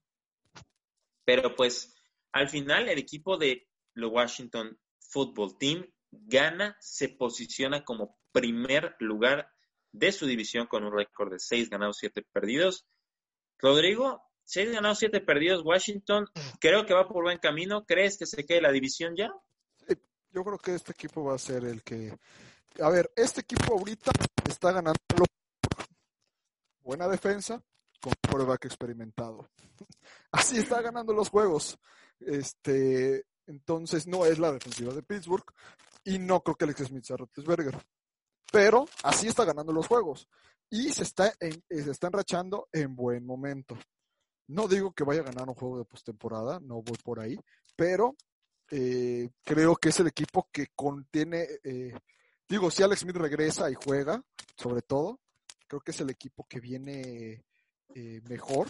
Pero pues al final el equipo de los Washington Football Team gana, se posiciona como primer lugar de su división con un récord de 6 ganados, 7 perdidos. Rodrigo, 6 ganados, 7 perdidos. Washington, creo que va por buen camino. ¿Crees que se quede la división ya? Yo creo que este equipo va a ser el que... A ver, este equipo ahorita está ganando buena defensa con quarterback experimentado. Así está ganando los juegos. Este, entonces no es la defensiva de Pittsburgh y no creo que Alex Smith sea Roethlisberger. Pero así está ganando los juegos y se está, eh, se está enrachando en buen momento. No digo que vaya a ganar un juego de postemporada, no voy por ahí, pero eh, creo que es el equipo que contiene, eh, digo, si Alex Smith regresa y juega, sobre todo, creo que es el equipo que viene mejor,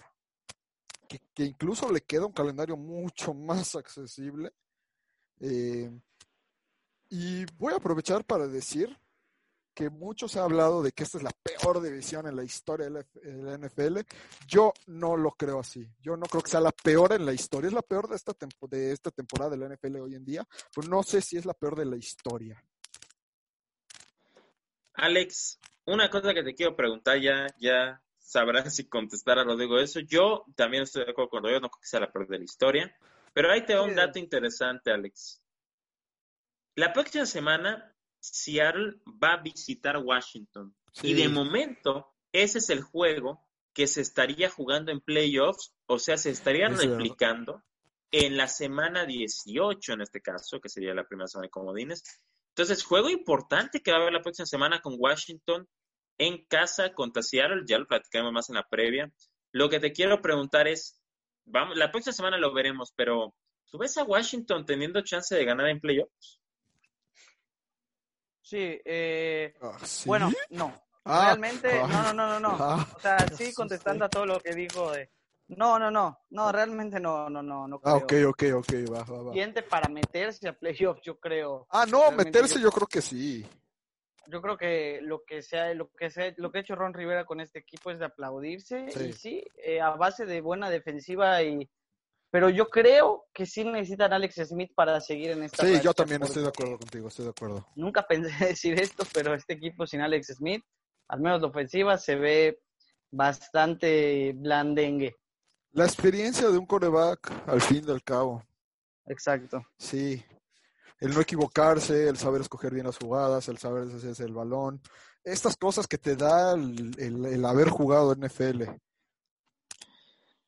que, incluso le queda un calendario mucho más accesible. Y voy a aprovechar para decir que mucho se ha hablado de que esta es la peor división en la historia de la, F- de la NFL. Yo no lo creo así. Yo no creo que sea la peor en la historia. Es la peor de esta, tempo- de esta temporada de la NFL hoy en día, pero no sé si es la peor de la historia. Alex, una cosa que te quiero preguntar, ya, ya sabrás si contestar a Rodrigo eso. Yo también estoy de acuerdo con Rodrigo, no creo que sea la peor de la historia. Pero ahí te va un dato interesante, Alex. La próxima semana, Seattle va a visitar Washington. Y de momento, ese es el juego que se estaría jugando en playoffs, o sea, se estaría replicando en la semana 18, en este caso, que sería la primera semana de comodines. Entonces, juego importante que va a haber la próxima semana con Washington en casa contra Seattle, ya lo platicaremos más en la previa. Lo que te quiero preguntar es, vamos, la próxima semana lo veremos, pero ¿tú ves a Washington teniendo chance de ganar en playoffs? Sí, eh, Ah, ¿sí? bueno, no. Ah, Realmente, ah, no, no, no, no, no. ah, O sea, sí, contestando a todo lo que dijo de... No, no, no, no, realmente no, no, no, no Ah, ok, creo. ok, ok, va, va, va. Siguiente para meterse a playoffs, yo creo. Ah, no, Realmente meterse yo- yo creo que sí. Yo creo que lo que sea, lo que sea, lo que ha hecho Ron Rivera con este equipo es de aplaudirse Sí. y sí, eh, a base de buena defensiva y pero yo creo que sí necesitan a Alex Smith para seguir en esta Sí, yo también estoy de acuerdo contigo, estoy de acuerdo. Nunca pensé decir esto, pero este equipo sin Alex Smith, al menos la ofensiva se ve bastante blandengue. La experiencia de un coreback, al fin del cabo. Exacto. Sí, el no equivocarse, el saber escoger bien las jugadas, el saber deshacerse el balón, estas cosas que te da el, el- el haber jugado NFL.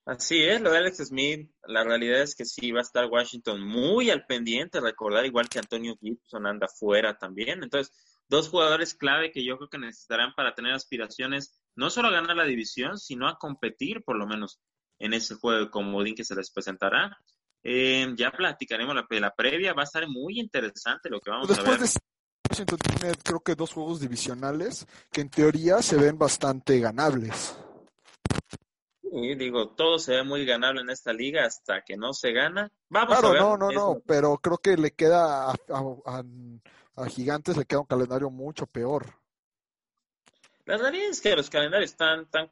Así es, lo de Alex Smith, la realidad es que sí va a estar Washington muy al pendiente, recordar igual que Antonio Gibson anda fuera también. Entonces, dos jugadores clave que yo creo que necesitarán para tener aspiraciones no solo a ganar la división, sino a competir por lo menos en ese juego de comodín que se les presentará. Eh, ya platicaremos la, la previa, va a estar muy interesante lo que vamos a Después ver. de Washington tiene creo que dos juegos divisionales que en teoría se ven bastante ganables. Y digo, todo se ve muy ganable en esta liga hasta que no se gana. Vamos a Claro, ver. no, no, Eso- no, pero creo que le queda a, a- a- a Gigantes le queda un calendario mucho peor. La realidad es que los calendarios están tan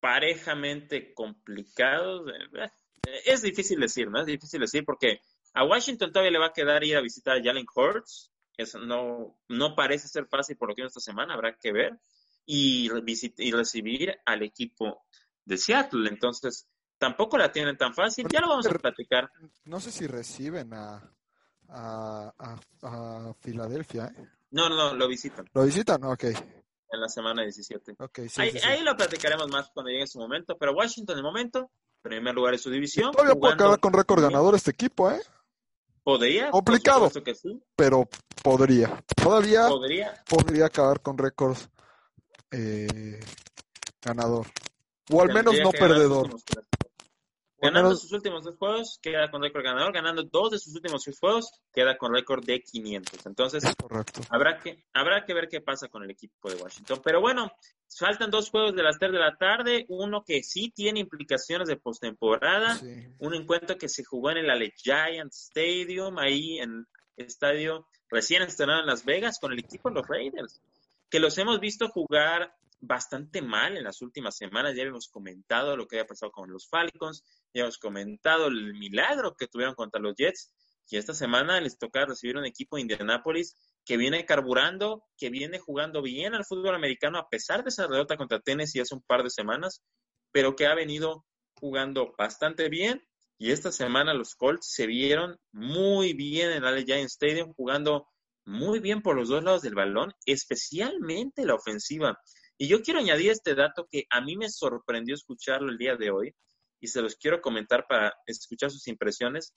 parejamente complicados. eh, eh, es difícil decir, ¿no? Es difícil decir porque a Washington todavía le va a quedar ir a visitar a Jalen Hurts. Eso no, no parece ser fácil por lo que esta semana, habrá que ver. Y, y recibir al equipo de Seattle. Entonces, tampoco la tienen tan fácil. Ya lo vamos a platicar. No sé si reciben a, a, a, Filadelfia. ¿eh? No, no, no, lo visitan. ¿Lo visitan? Ok. En la semana 17. Okay, ahí, lo platicaremos más cuando llegue su momento. Pero Washington, de momento, primer lugar en su división. todavía puede acabar con récord ganador este equipo, ¿eh? Podría. Complicado. Que sí. Pero podría. Todavía podría, podría acabar con récord eh, ganador. O al menos no perdedor. Ganando sus últimos dos juegos, queda con récord ganador. Ganando dos de sus últimos seis juegos, queda con récord de 500. Entonces, habrá que habrá que ver qué pasa con el equipo de Washington. Pero bueno, faltan dos juegos de las 3 de la tarde. Uno que sí tiene implicaciones de postemporada. Un encuentro que se jugó en el Ale Giant Stadium, ahí en el estadio recién estrenado en Las Vegas, con el equipo de los Raiders. Que los hemos visto jugar bastante mal en las últimas semanas. Ya hemos comentado lo que había pasado con los Falcons, ya hemos comentado el milagro que tuvieron contra los Jets. Y esta semana les toca recibir un equipo de Indianapolis que viene carburando, que viene jugando bien al fútbol americano a pesar de esa derrota contra Tennessee hace un par de semanas, pero que ha venido jugando bastante bien. Y esta semana los Colts se vieron muy bien en el Giant Stadium, jugando muy bien por los dos lados del balón, especialmente la ofensiva. Y yo quiero añadir este dato que a mí me sorprendió escucharlo el día de hoy y se los quiero comentar para escuchar sus impresiones.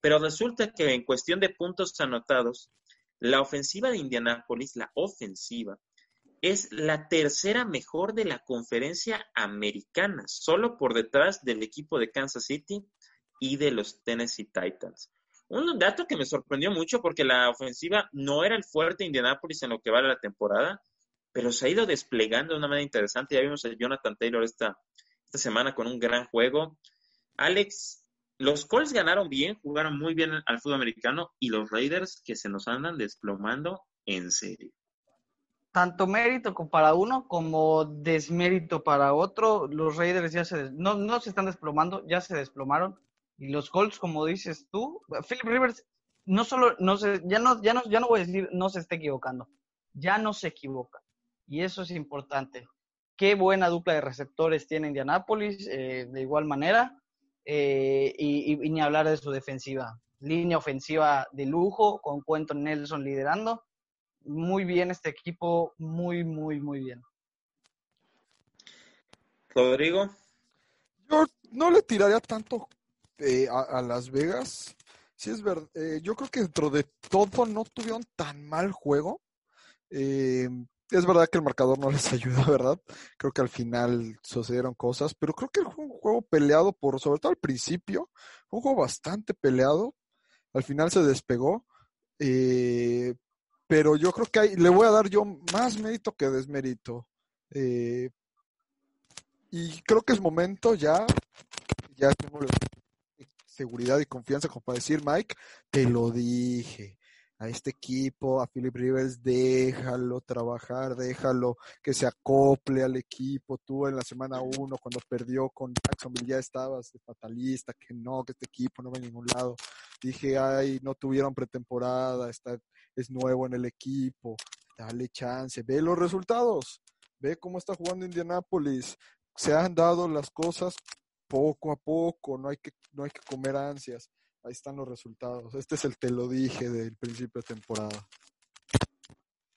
Pero resulta que en cuestión de puntos anotados, la ofensiva de Indianápolis, la ofensiva, es la tercera mejor de la conferencia americana, solo por detrás del equipo de Kansas City y de los Tennessee Titans. Un dato que me sorprendió mucho porque la ofensiva no era el fuerte de Indianápolis en lo que vale la temporada, pero se ha ido desplegando de una manera interesante. Ya vimos a Jonathan Taylor esta, esta semana con un gran juego. Alex, los Colts ganaron bien, jugaron muy bien al fútbol americano y los Raiders que se nos andan desplomando en serio. Tanto mérito para uno como desmérito para otro. Los Raiders ya se no, no se están desplomando, ya se desplomaron. Y los Colts, como dices tú, Philip Rivers no solo no se, ya no, ya no, ya no voy a decir no se está equivocando, ya no se equivoca y eso es importante. Qué buena dupla de receptores tiene Indianapolis, eh, de igual manera, eh, y, ni hablar de su defensiva. Línea ofensiva de lujo, con Cuento Nelson liderando. Muy bien este equipo, muy, muy, muy bien. Rodrigo. Yo no le tiraría tanto eh, a, Las Vegas. Sí es verdad, yo creo que dentro de todo no tuvieron tan mal juego. Eh, es verdad que el marcador no les ayuda, ¿verdad? Creo que al final sucedieron cosas, pero creo que fue un juego peleado por, sobre todo al principio, un juego bastante peleado. Al final se despegó. Eh, pero yo creo que le voy a dar yo más mérito que desmérito. Eh, y creo que es momento ya, ya tengo seguridad y confianza como para decir, Mike, te lo dije a este equipo, a Philip Rivers, déjalo trabajar, déjalo que se acople al equipo. Tú en la semana uno, cuando perdió con Jacksonville, ya estabas fatalista, que no, que este equipo no va a ningún lado. Dije, ay, no tuvieron pretemporada, está, es nuevo en el equipo, dale chance, ve los resultados, ve cómo está jugando Indianapolis. Se han dado las cosas poco a poco, no hay que, no hay que comer ansias ahí están los resultados. Este es el te lo dije del principio de temporada.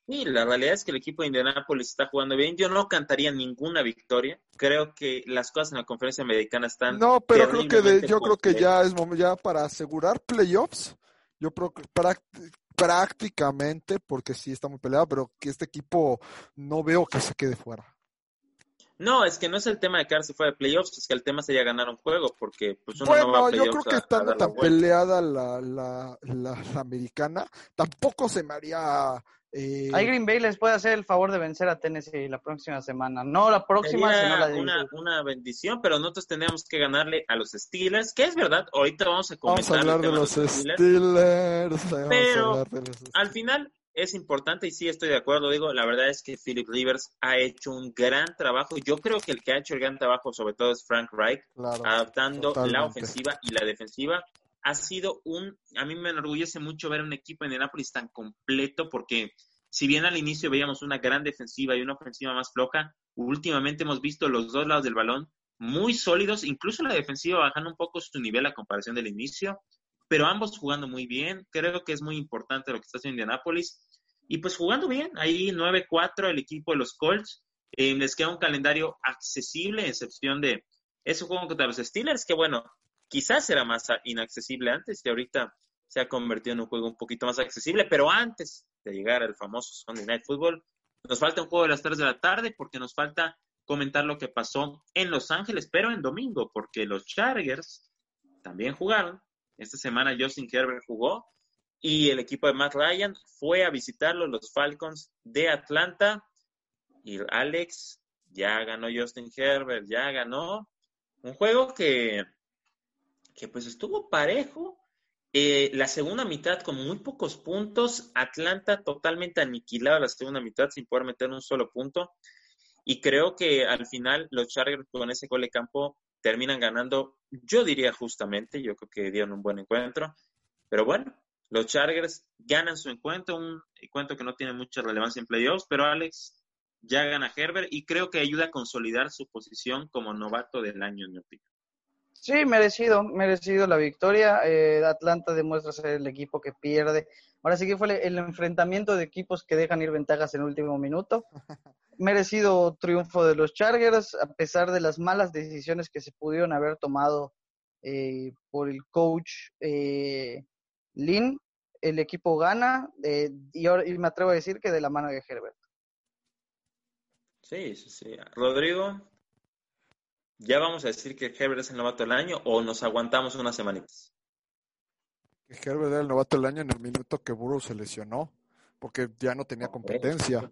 Sí, la realidad es que el equipo de Indianapolis está jugando bien. Yo no cantaría ninguna victoria. Creo que las cosas en la conferencia americana están. No, pero creo que yo creo que ya es ya para asegurar playoffs. Yo creo que prácticamente, porque sí está muy peleado, pero que este equipo no veo que se quede fuera. No, es que no es el tema de quedarse fuera de playoffs, es que el tema sería ganar un juego, porque pues uno bueno, no va a yo creo que estando tan peleada la, la, la, americana, tampoco se me haría... Eh... Ahí Green Bay les puede hacer el favor de vencer a Tennessee la próxima semana. No la próxima, sino la de una, una bendición, pero nosotros tenemos que ganarle a los Steelers, que es verdad, ahorita vamos a comentar vamos a hablar de los Steelers. pero al final es importante y sí estoy de acuerdo, digo, la verdad es que Philip Rivers ha hecho un gran trabajo. Yo creo que el que ha hecho el gran trabajo sobre todo es Frank Reich, adaptando la ofensiva y la defensiva. Ha sido un, a mí me enorgullece mucho ver un equipo en Nápoles tan completo porque si bien al inicio veíamos una gran defensiva y una ofensiva más floja, últimamente hemos visto los dos lados del balón muy sólidos, incluso la defensiva bajando un poco su nivel a comparación del inicio pero ambos jugando muy bien. Creo que es muy importante lo que está haciendo Indianapolis. Y pues jugando bien, ahí 9-4 el equipo de los Colts. Eh, les queda un calendario accesible, excepción de ese juego contra los Steelers, que bueno, quizás era más inaccesible antes y ahorita se ha convertido en un juego un poquito más accesible, pero antes de llegar al famoso Sunday Night Football, nos falta un juego de las 3 de la tarde porque nos falta comentar lo que pasó en Los Ángeles, pero en domingo, porque los Chargers también jugaron esta semana Justin Herbert jugó y el equipo de Matt Ryan fue a visitarlo, los Falcons de Atlanta. Y Alex, ya ganó Justin Herbert, ya ganó. Un juego que, que pues estuvo parejo. Eh, la segunda mitad con muy pocos puntos. Atlanta totalmente aniquilado la segunda mitad sin poder meter un solo punto. Y creo que al final los Chargers con ese gol de campo terminan ganando, yo diría justamente, yo creo que dieron un buen encuentro, pero bueno, los Chargers ganan su encuentro, un encuentro que no tiene mucha relevancia en playoffs, pero Alex ya gana Herbert y creo que ayuda a consolidar su posición como novato del año, en mi opinión. Sí, merecido, merecido la victoria. Eh, Atlanta demuestra ser el equipo que pierde. Ahora sí que fue el enfrentamiento de equipos que dejan ir ventajas en el último minuto. merecido triunfo de los Chargers, a pesar de las malas decisiones que se pudieron haber tomado eh, por el coach eh, Lynn. El equipo gana eh, y, y, me atrevo a decir que de la mano de Herbert. Sí, sí, sí. Rodrigo, ¿ya vamos a decir que Herbert es el novato del año o nos aguantamos unas semanitas? Que Herbert era el novato del año en el minuto que Burrow se lesionó porque ya no tenía competencia.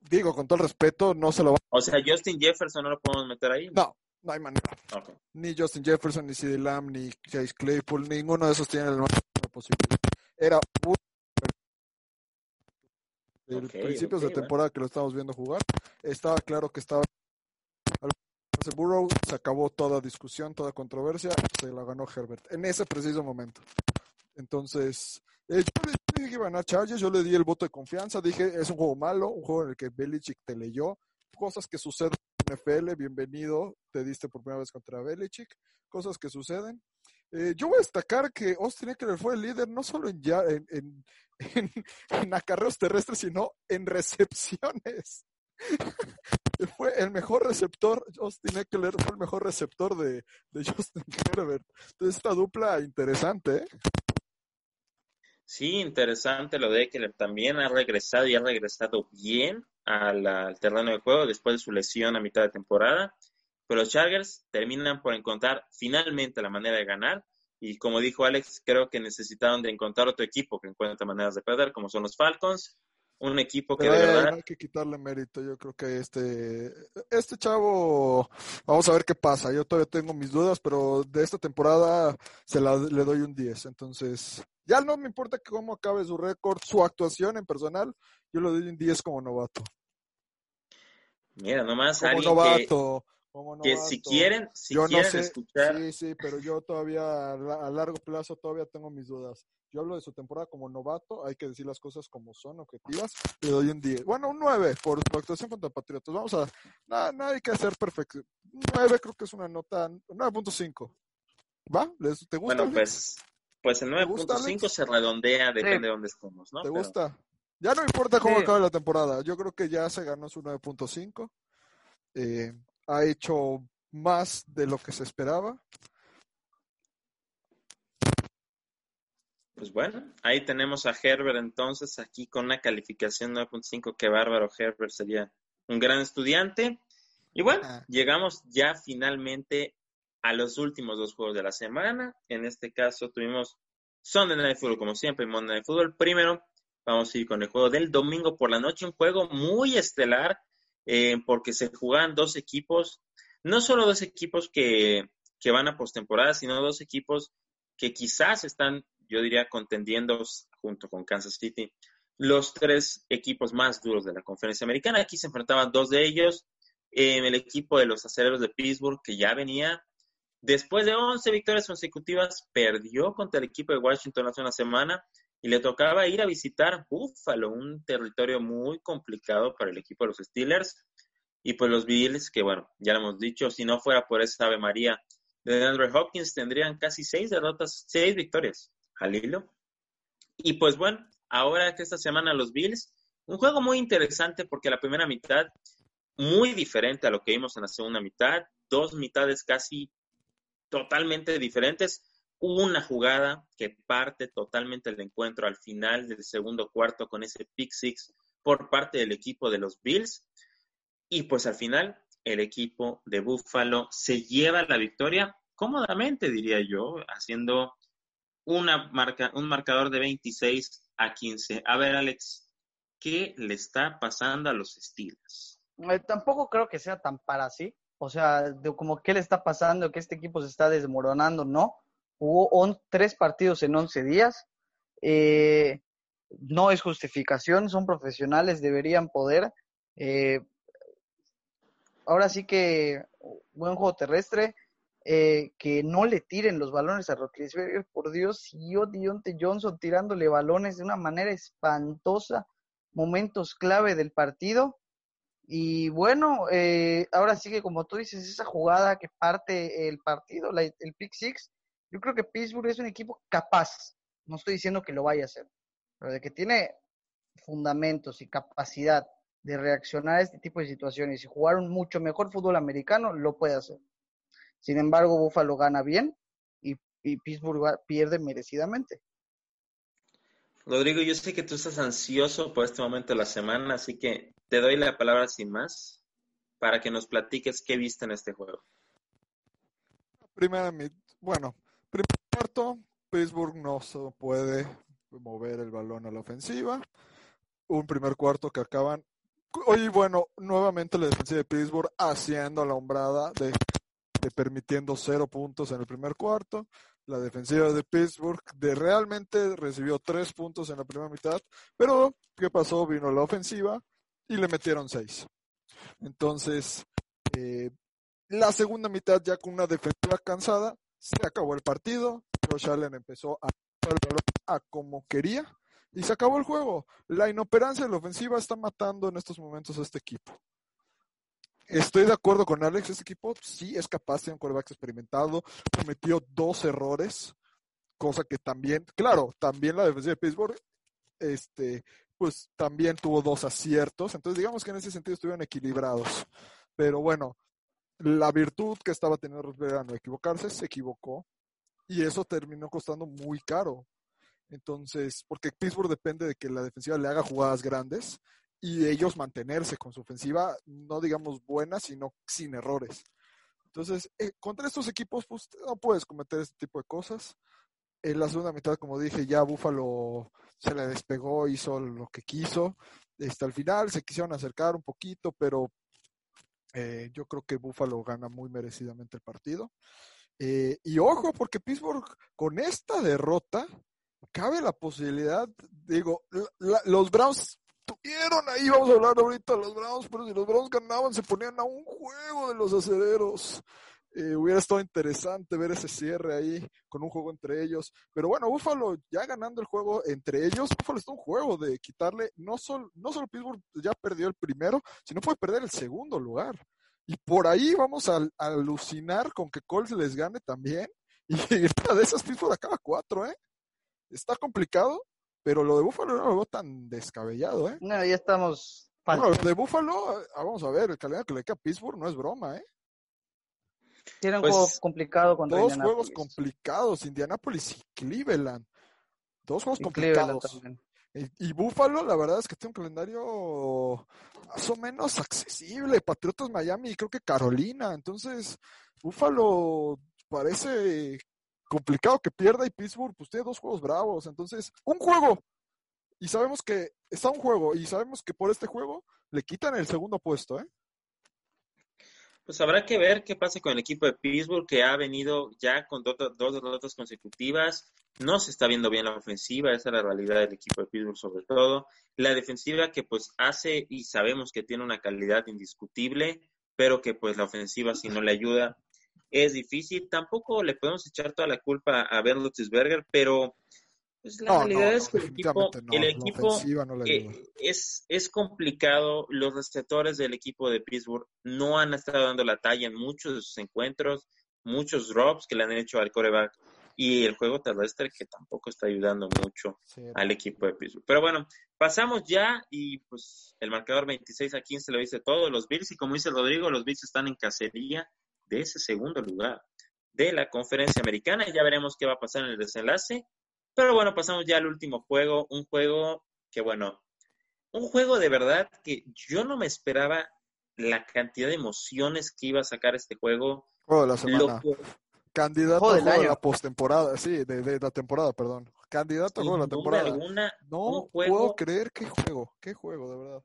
Digo, con todo el respeto, no se lo va O sea, Justin Jefferson no lo podemos meter ahí. No, no hay manera. Ni Justin Jefferson, ni CD Lamb, ni Chase Claypool, ninguno de esos tiene el más posible. Era un... El principios de temporada que lo estamos viendo jugar, estaba claro que estaba Burrow, se acabó toda discusión, toda controversia, se la ganó Herbert en ese preciso momento. Entonces, eh, yo le dije que iban a Chargers, yo le di el voto de confianza, dije, es un juego malo, un juego en el que Belichick te leyó, cosas que suceden en NFL, bienvenido, te diste por primera vez contra Belichick, cosas que suceden. Eh, yo voy a destacar que Austin Eckler fue el líder no solo en, ya, en, en, en, acarreos terrestres, sino en recepciones. fue el mejor receptor, Austin Eckler fue el mejor receptor de, de Justin Herbert. Entonces, esta dupla interesante, ¿eh? Sí, interesante lo de que también ha regresado y ha regresado bien al, terreno de juego después de su lesión a mitad de temporada. Pero los Chargers terminan por encontrar finalmente la manera de ganar. Y como dijo Alex, creo que necesitaron de encontrar otro equipo que encuentre maneras de perder, como son los Falcons. Un equipo que de verdad. Hay que quitarle mérito. Yo creo que este, este chavo, vamos a ver qué pasa. Yo todavía tengo mis dudas, pero de esta temporada se la, le doy un 10. Entonces, ya no me importa cómo acabe su récord, su actuación en personal, yo lo doy un 10 como novato. Mira, nomás como novato, que si quieren, si quieren escuchar. Sí, sí, pero yo todavía a largo plazo todavía tengo mis dudas. Yo hablo de su temporada como novato, hay que decir las cosas como son, objetivas. Le doy un 10. Bueno, un 9 por su actuación contra Patriotas. Vamos a. Nada, nada hay que hacer perfecto. Un 9 creo que es una nota. 9.5. ¿Va? ¿Te gusta? Bueno, pues. Pues el 9.5 se redondea, depende de dónde estemos, ¿no? ¿Te gusta? Ya no importa cómo acabe la temporada. Yo creo que ya se ganó su 9.5. Eh, ha hecho más de lo que se esperaba. Pues bueno, ahí tenemos a Herbert entonces aquí con una calificación 9.5. Qué bárbaro, Herbert sería un gran estudiante. Y bueno, llegamos ya finalmente a los últimos dos juegos de la semana. En este caso tuvimos Sunday Night Football, como siempre, y Monday Night Football. Primero, vamos a ir con el juego del domingo por la noche, un juego muy estelar, eh, porque se juegan dos equipos, no solo dos equipos que, que van a postemporada, sino dos equipos que quizás están, yo diría, contendiendo junto con Kansas City los tres equipos más duros de la conferencia americana. Aquí se enfrentaban dos de ellos. el equipo de los acereros de Pittsburgh, que ya venía después de 11 victorias consecutivas, perdió contra el equipo de Washington hace una semana y le tocaba ir a visitar Buffalo, un territorio muy complicado para el equipo de los Steelers. Y pues los Bills, que bueno, ya lo hemos dicho, si no fuera por esa Ave María de Andrew Hopkins, tendrían casi seis derrotas, seis victorias al hilo. Y pues bueno, ahora que esta semana los Bills, un juego muy interesante porque la primera mitad, muy diferente a lo que vimos en la segunda mitad, dos mitades casi totalmente diferentes. Una jugada que parte totalmente el encuentro al final del segundo cuarto con ese pick six por parte del equipo de los Bills. Y pues al final el equipo de Buffalo se lleva la victoria cómodamente, diría yo, haciendo una marca, un marcador de 26 a 15. A ver, Alex, ¿qué le está pasando a los Steelers? Eh, tampoco creo que sea tan para así. O sea, de como qué le está pasando, que este equipo se está desmoronando, no. Hubo tres partidos en 11 días. Eh, no es justificación, son profesionales, deberían poder. Eh, ahora sí que buen juego terrestre, eh, que no le tiren los balones a Roethlisberger, por Dios, yo Dionte Johnson tirándole balones de una manera espantosa, momentos clave del partido. Y bueno, ahora sí que como tú dices, esa jugada que parte el partido, el pick six, yo creo que Pittsburgh es un equipo capaz, no estoy diciendo que lo vaya a hacer, pero de que tiene fundamentos y capacidad de reaccionar a este tipo de situaciones y jugar un mucho mejor fútbol americano, lo puede hacer. Sin embargo, Buffalo gana bien y, Pittsburgh pierde merecidamente. Rodrigo, yo sé que tú estás ansioso por este momento de la semana, así que te doy la palabra sin más para que nos platiques qué viste en este juego. Primera, bueno, primer cuarto, Pittsburgh no se puede mover el balón a la ofensiva. Un primer cuarto que acaban. Oye, bueno, nuevamente la defensa de Pittsburgh haciendo la hombrada de permitiendo cero puntos en el primer cuarto. La defensiva de Pittsburgh de realmente recibió tres puntos en la primera mitad, pero ¿qué pasó? Vino la ofensiva y le metieron seis. Entonces, eh, la segunda mitad ya con una defensiva cansada, se acabó el partido. Josh Allen empezó a a como quería y se acabó el juego. La inoperancia de la ofensiva está matando en estos momentos a este equipo. Estoy de acuerdo con Alex, este equipo sí es capaz de un quarterback experimentado, cometió dos errores, cosa que también, claro, también la defensiva de Pittsburgh, este, pues también tuvo dos aciertos, entonces digamos que en ese sentido estuvieron equilibrados, pero bueno, la virtud que estaba teniendo Rosberg a no equivocarse, se equivocó, y eso terminó costando muy caro. Entonces, porque Pittsburgh depende de que la defensiva le haga jugadas grandes y ellos mantenerse con su ofensiva, no digamos buena, sino sin errores. Entonces, eh, contra estos equipos, pues no puedes cometer este tipo de cosas. En la segunda mitad, como dije, ya Búfalo se le despegó, hizo lo que quiso. Hasta este, al final se quisieron acercar un poquito, pero eh, yo creo que Búfalo gana muy merecidamente el partido. Eh, y ojo, porque Pittsburgh con esta derrota cabe la posibilidad, digo, los Browns tuvieron ahí, vamos a hablar ahorita los Browns, pero si los Browns ganaban se ponían a un juego de los aceleros. Eh, hubiera estado interesante ver ese cierre ahí con un juego entre ellos. Pero bueno, Buffalo ya ganando el juego entre ellos, Buffalo está un juego de quitarle, no solo, no solo Pittsburgh ya perdió el primero, sino puede perder el segundo lugar. Y por ahí vamos a, alucinar con que Colts les gane también. Y de esas Pittsburgh acaba cuatro, ¿eh? Está complicado, pero lo de Búfalo no lo veo tan descabellado, ¿eh? No, ya estamos. Bueno, lo de Búfalo, ah, vamos a ver, el calendario que le queda a Pittsburgh no es broma, ¿eh? Tiene un pues, juego complicado contra Dos juegos complicados, Indianapolis y Cleveland. Dos juegos complicados. Y, y, Buffalo, la verdad es que tiene un calendario más o menos accesible. Patriotas Miami y creo que Carolina. Entonces, Buffalo parece complicado que pierda y Pittsburgh pues tiene dos juegos bravos. Entonces, un juego. Y sabemos que está un juego y sabemos que por este juego le quitan el segundo puesto, ¿eh? Pues habrá que ver qué pasa con el equipo de Pittsburgh, que ha venido ya con dos, derrotas consecutivas. No se está viendo bien la ofensiva, esa es la realidad del equipo de Pittsburgh sobre todo. La defensiva que pues hace y sabemos que tiene una calidad indiscutible, pero que pues la ofensiva si no le ayuda es difícil. Tampoco le podemos echar toda la culpa a Ben Roethlisberger, pero pues la realidad es que el equipo, el equipo eh, es, es complicado. Los receptores del equipo de Pittsburgh no han estado dando la talla en muchos de sus encuentros, muchos drops que le han hecho al coreback y el juego terrestre que tampoco está ayudando mucho al equipo de Pittsburgh. Pero bueno, pasamos ya y pues el marcador 26 a 15 lo dice todo. Los Bills y como dice Rodrigo, los Bills están en cacería de ese segundo lugar de la conferencia americana y ya veremos qué va a pasar en el desenlace. Pero bueno, pasamos ya al último juego, un juego que bueno, un juego de verdad que yo no me esperaba la cantidad de emociones que iba a sacar este juego. Juego de la semana. Candidato a juego de la postemporada, sí, de, la temporada, perdón. Candidato a juego de la temporada. no puedo creer qué juego, qué juego, de verdad.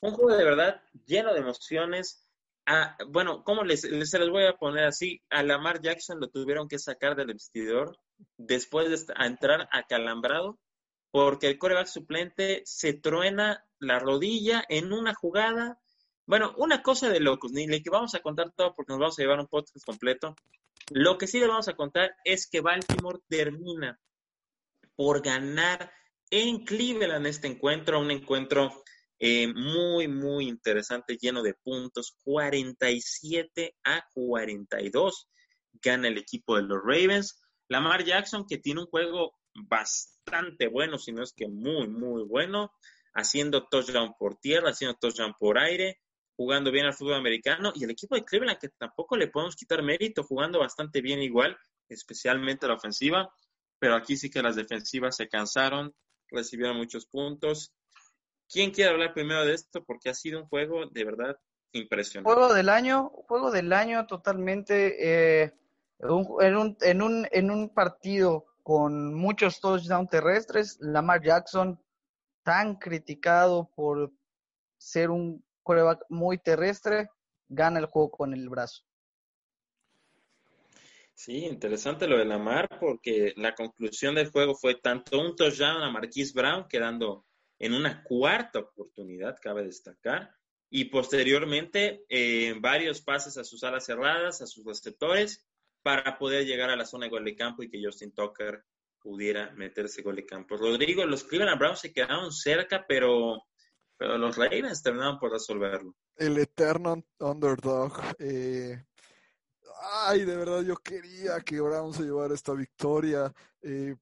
Un juego de verdad lleno de emociones. Ah, bueno, ¿cómo les, se les voy a poner así? A Lamar Jackson lo tuvieron que sacar del vestidor después de entrar acalambrado porque el coreback suplente se truena la rodilla en una jugada. Bueno, una cosa de locos, ni le que vamos a contar todo porque nos vamos a llevar un podcast completo. Lo que sí le vamos a contar es que Baltimore termina por ganar en Cleveland este encuentro, un encuentro eh, muy, muy interesante, lleno de puntos, 47 a 42 gana el equipo de los Ravens. Lamar Jackson, que tiene un juego bastante bueno, si no es que muy, muy bueno, haciendo touchdown por tierra, haciendo touchdown por aire, jugando bien al fútbol americano, y el equipo de Cleveland, que tampoco le podemos quitar mérito, jugando bastante bien igual, especialmente la ofensiva, pero aquí sí que las defensivas se cansaron, recibieron muchos puntos. ¿Quién quiere hablar primero de esto? Porque ha sido un juego de verdad impresionante. Juego del año, juego del año totalmente. Eh en, un, en, un, en un partido con muchos touchdowns terrestres, Lamar Jackson, tan criticado por ser un quarterback muy terrestre, gana el juego con el brazo. Sí, interesante lo de Lamar, porque la conclusión del juego fue tanto un touchdown a Marquise Brown, quedando en una cuarta oportunidad, cabe destacar, y posteriormente eh, varios pases a sus alas cerradas, a sus receptores, para poder llegar a la zona de gol de campo y que Justin Tucker pudiera meterse gol de campo. Rodrigo, los Cleveland Browns se quedaron cerca, pero, pero los Ravens terminaron por resolverlo. El eterno underdog. Eh, ay, de verdad yo quería que Browns se llevara esta victoria. Eh,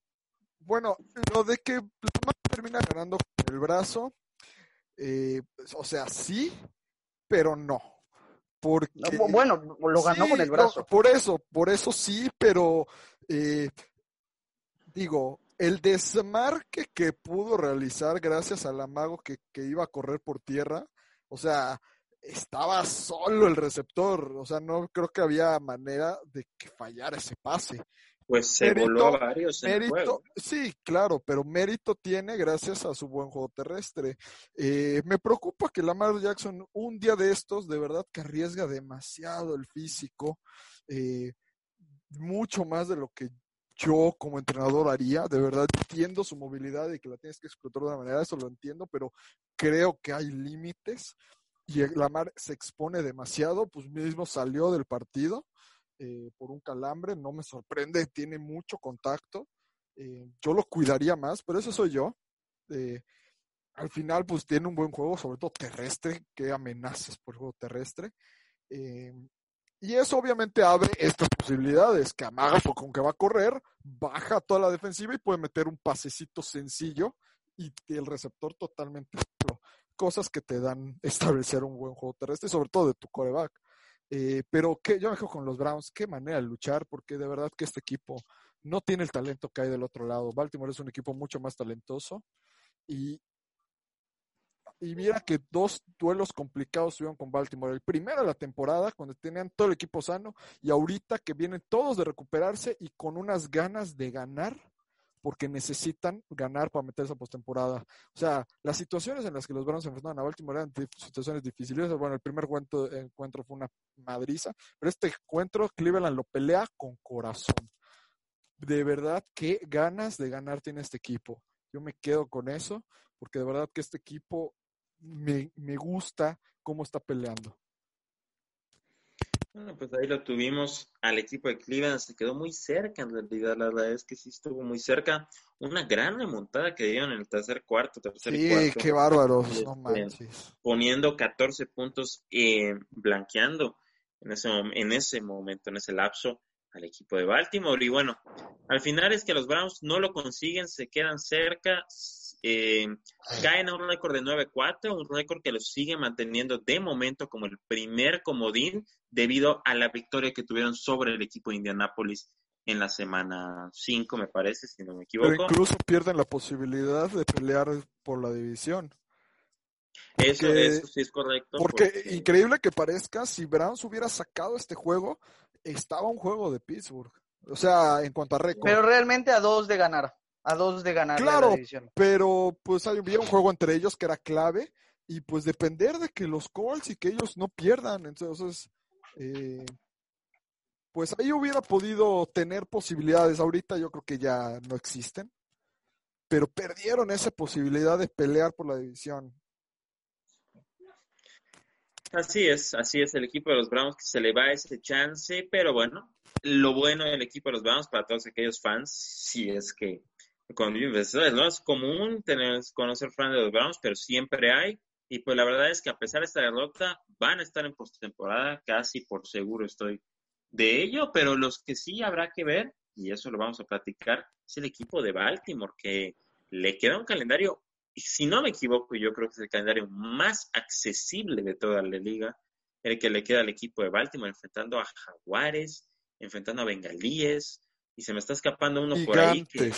bueno, lo de que termina ganando el brazo, eh, o sea, sí, pero no bueno, lo ganó con el brazo. por eso, por eso sí, pero eh, digo, el desmarque que pudo realizar gracias al amago que, que iba a correr por tierra, o sea, estaba solo el receptor, o sea, no creo que había manera de que fallara ese pase. Pues se voló a varios Sí, claro, pero mérito tiene gracias a su buen juego terrestre. Eh, me preocupa que Lamar Jackson un día de estos, de verdad que arriesga demasiado el físico, eh, mucho más de lo que yo como entrenador haría. De verdad entiendo su movilidad y que la tienes que explotar de una manera, eso lo entiendo, pero creo que hay límites y Lamar se expone demasiado, pues mismo salió del partido eh, por un calambre, no me sorprende, tiene mucho contacto. Eh, yo lo cuidaría más, pero eso soy yo. Eh, al final, pues tiene un buen juego, sobre todo terrestre, que amenazas por el juego terrestre. y eso obviamente abre estas posibilidades, que amaga con que va a correr, baja toda la defensiva y puede meter un pasecito sencillo y el receptor totalmente cosas que te dan establecer un buen juego terrestre, sobre todo de tu coreback. Eh, pero que yo me dejo con los Browns, qué manera de luchar, porque de verdad que este equipo no tiene el talento que hay del otro lado. Baltimore es un equipo mucho más talentoso y, y mira que dos duelos complicados tuvieron con Baltimore. El primero de la temporada, cuando tenían todo el equipo sano, y ahorita que vienen todos de recuperarse y con unas ganas de ganar, porque necesitan ganar para meterse a postemporada. O sea, las situaciones en las que los Browns se enfrentaron a Baltimore eran situaciones difíciles. Bueno, el primer encuentro, fue una madriza, pero este encuentro Cleveland lo pelea con corazón. De verdad, qué ganas de ganar tiene este equipo. Yo me quedo con eso, porque de verdad que este equipo me gusta cómo está peleando. Bueno, pues ahí lo tuvimos al equipo de Cleveland, se quedó muy cerca en realidad, la verdad es que sí estuvo muy cerca. Una gran remontada que dieron en el tercer cuarto, tercer sí, cuarto. qué bárbaros, no Este, manches. Poniendo 14 puntos, eh, blanqueando en ese, en ese momento, en ese lapso, al equipo de Baltimore. Y bueno, al final es que los Browns no lo consiguen, se quedan cerca, eh, caen a un récord de 9-4, un récord que los sigue manteniendo de momento como el primer comodín debido a la victoria que tuvieron sobre el equipo de Indianapolis en la semana 5, me parece, si no me Pero equivoco. incluso pierden la posibilidad de pelear por la división. Eso, porque- eso sí es correcto. Porque increíble que parezca, si Browns hubiera sacado este juego, estaba un juego de Pittsburgh. O sea, en cuanto a récord. Pero realmente a dos de ganar. A dos de ganar Claro. la división. pero pues había un juego entre ellos que era clave y pues depender de que los Colts y que ellos no pierdan. Entonces, eh, pues ahí hubiera podido tener posibilidades. Ahorita yo creo que ya no existen, pero perdieron esa posibilidad de pelear por la división. Así es, así es el equipo de los Browns que se le va ese chance, pero bueno, lo bueno del equipo de los Browns para todos aquellos fans, si es que con investigadores, no es común tener, conocer fans de los Browns, pero siempre hay, y pues la verdad es que a pesar de esta derrota, van a estar en postemporada, casi por seguro estoy de ello, pero los que sí habrá que ver, y eso lo vamos a platicar, es el equipo de Baltimore, que le queda un calendario si no me equivoco, yo creo que es el calendario más accesible de toda la liga, el que le queda al equipo de Baltimore, enfrentando a Jaguares, enfrentando a Bengalíes, y se me está escapando uno por ahí que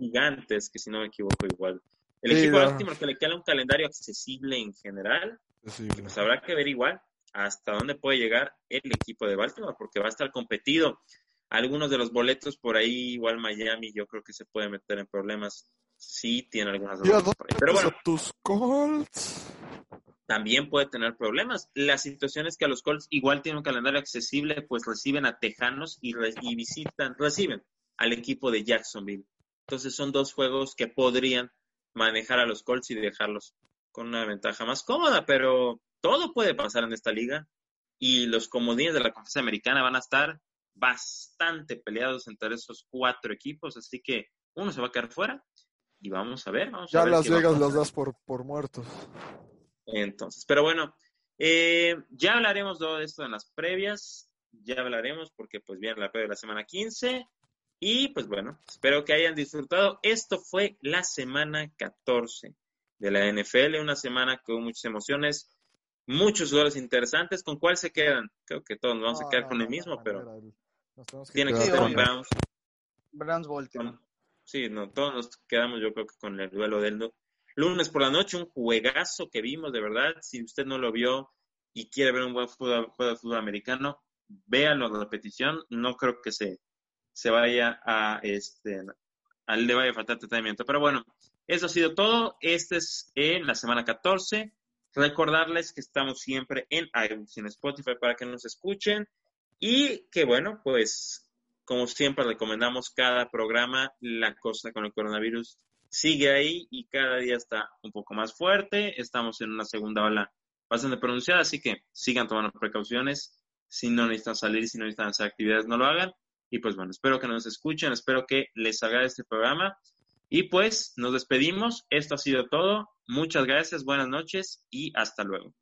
Gigantes. que si no me equivoco igual. El Sí, equipo de no. Baltimore que le queda un calendario accesible en general, pues habrá que ver igual hasta dónde puede llegar el equipo de Baltimore, porque va a estar competido. Algunos de los boletos por ahí, igual Miami, yo creo que se puede meter en problemas. Sí, tiene algunas ¿Y a derrotas dónde por ahí. Pero bueno, tus Colts? también puede tener problemas. La situación es que a los Colts igual tienen un calendario accesible, pues reciben a Tejanos y, re- y visitan, reciben al equipo de Jacksonville. Entonces son dos juegos que podrían manejar a los Colts y dejarlos con una ventaja más cómoda, pero todo puede pasar en esta liga y los comodines de la conferencia americana van a estar bastante peleados entre esos cuatro equipos, así que uno se va a quedar fuera y vamos a ver, vamos a Ya ver Las Vegas las das por, por muertos. Entonces, pero bueno, eh, ya hablaremos de esto en las previas, ya hablaremos porque pues viene la previa de la semana 15 y pues bueno, espero que hayan disfrutado. Esto fue la semana 14 de la NFL, una semana con muchas emociones, muchos jugadores interesantes. ¿Con cuál se quedan? Creo que todos nos vamos a quedar no, con no, el mismo, no, pero nos tiene que ser con. Browns. Browns Baltimore. Con- Sí, no, todos nos quedamos yo creo que con el duelo del lu- lunes por la noche, un juegazo que vimos, de verdad. Si usted no lo vio y quiere ver un buen fútbol, juego de fútbol americano, véalo en repetición. No creo que se, se vaya a, este, a le vaya a faltar tratamiento. Pero bueno, eso ha sido todo. Este es en la semana 14. Recordarles que estamos siempre en iTunes y en Spotify para que nos escuchen. Y que bueno, pues como siempre recomendamos cada programa, la cosa con el coronavirus sigue ahí y cada día está un poco más fuerte. Estamos en una segunda ola bastante pronunciada, así que sigan tomando precauciones. Si no necesitan salir, si no necesitan hacer actividades, no lo hagan. Y pues bueno, espero que nos escuchen, espero que les agrade este programa. Y pues nos despedimos. Esto ha sido todo. Muchas gracias, buenas noches y hasta luego.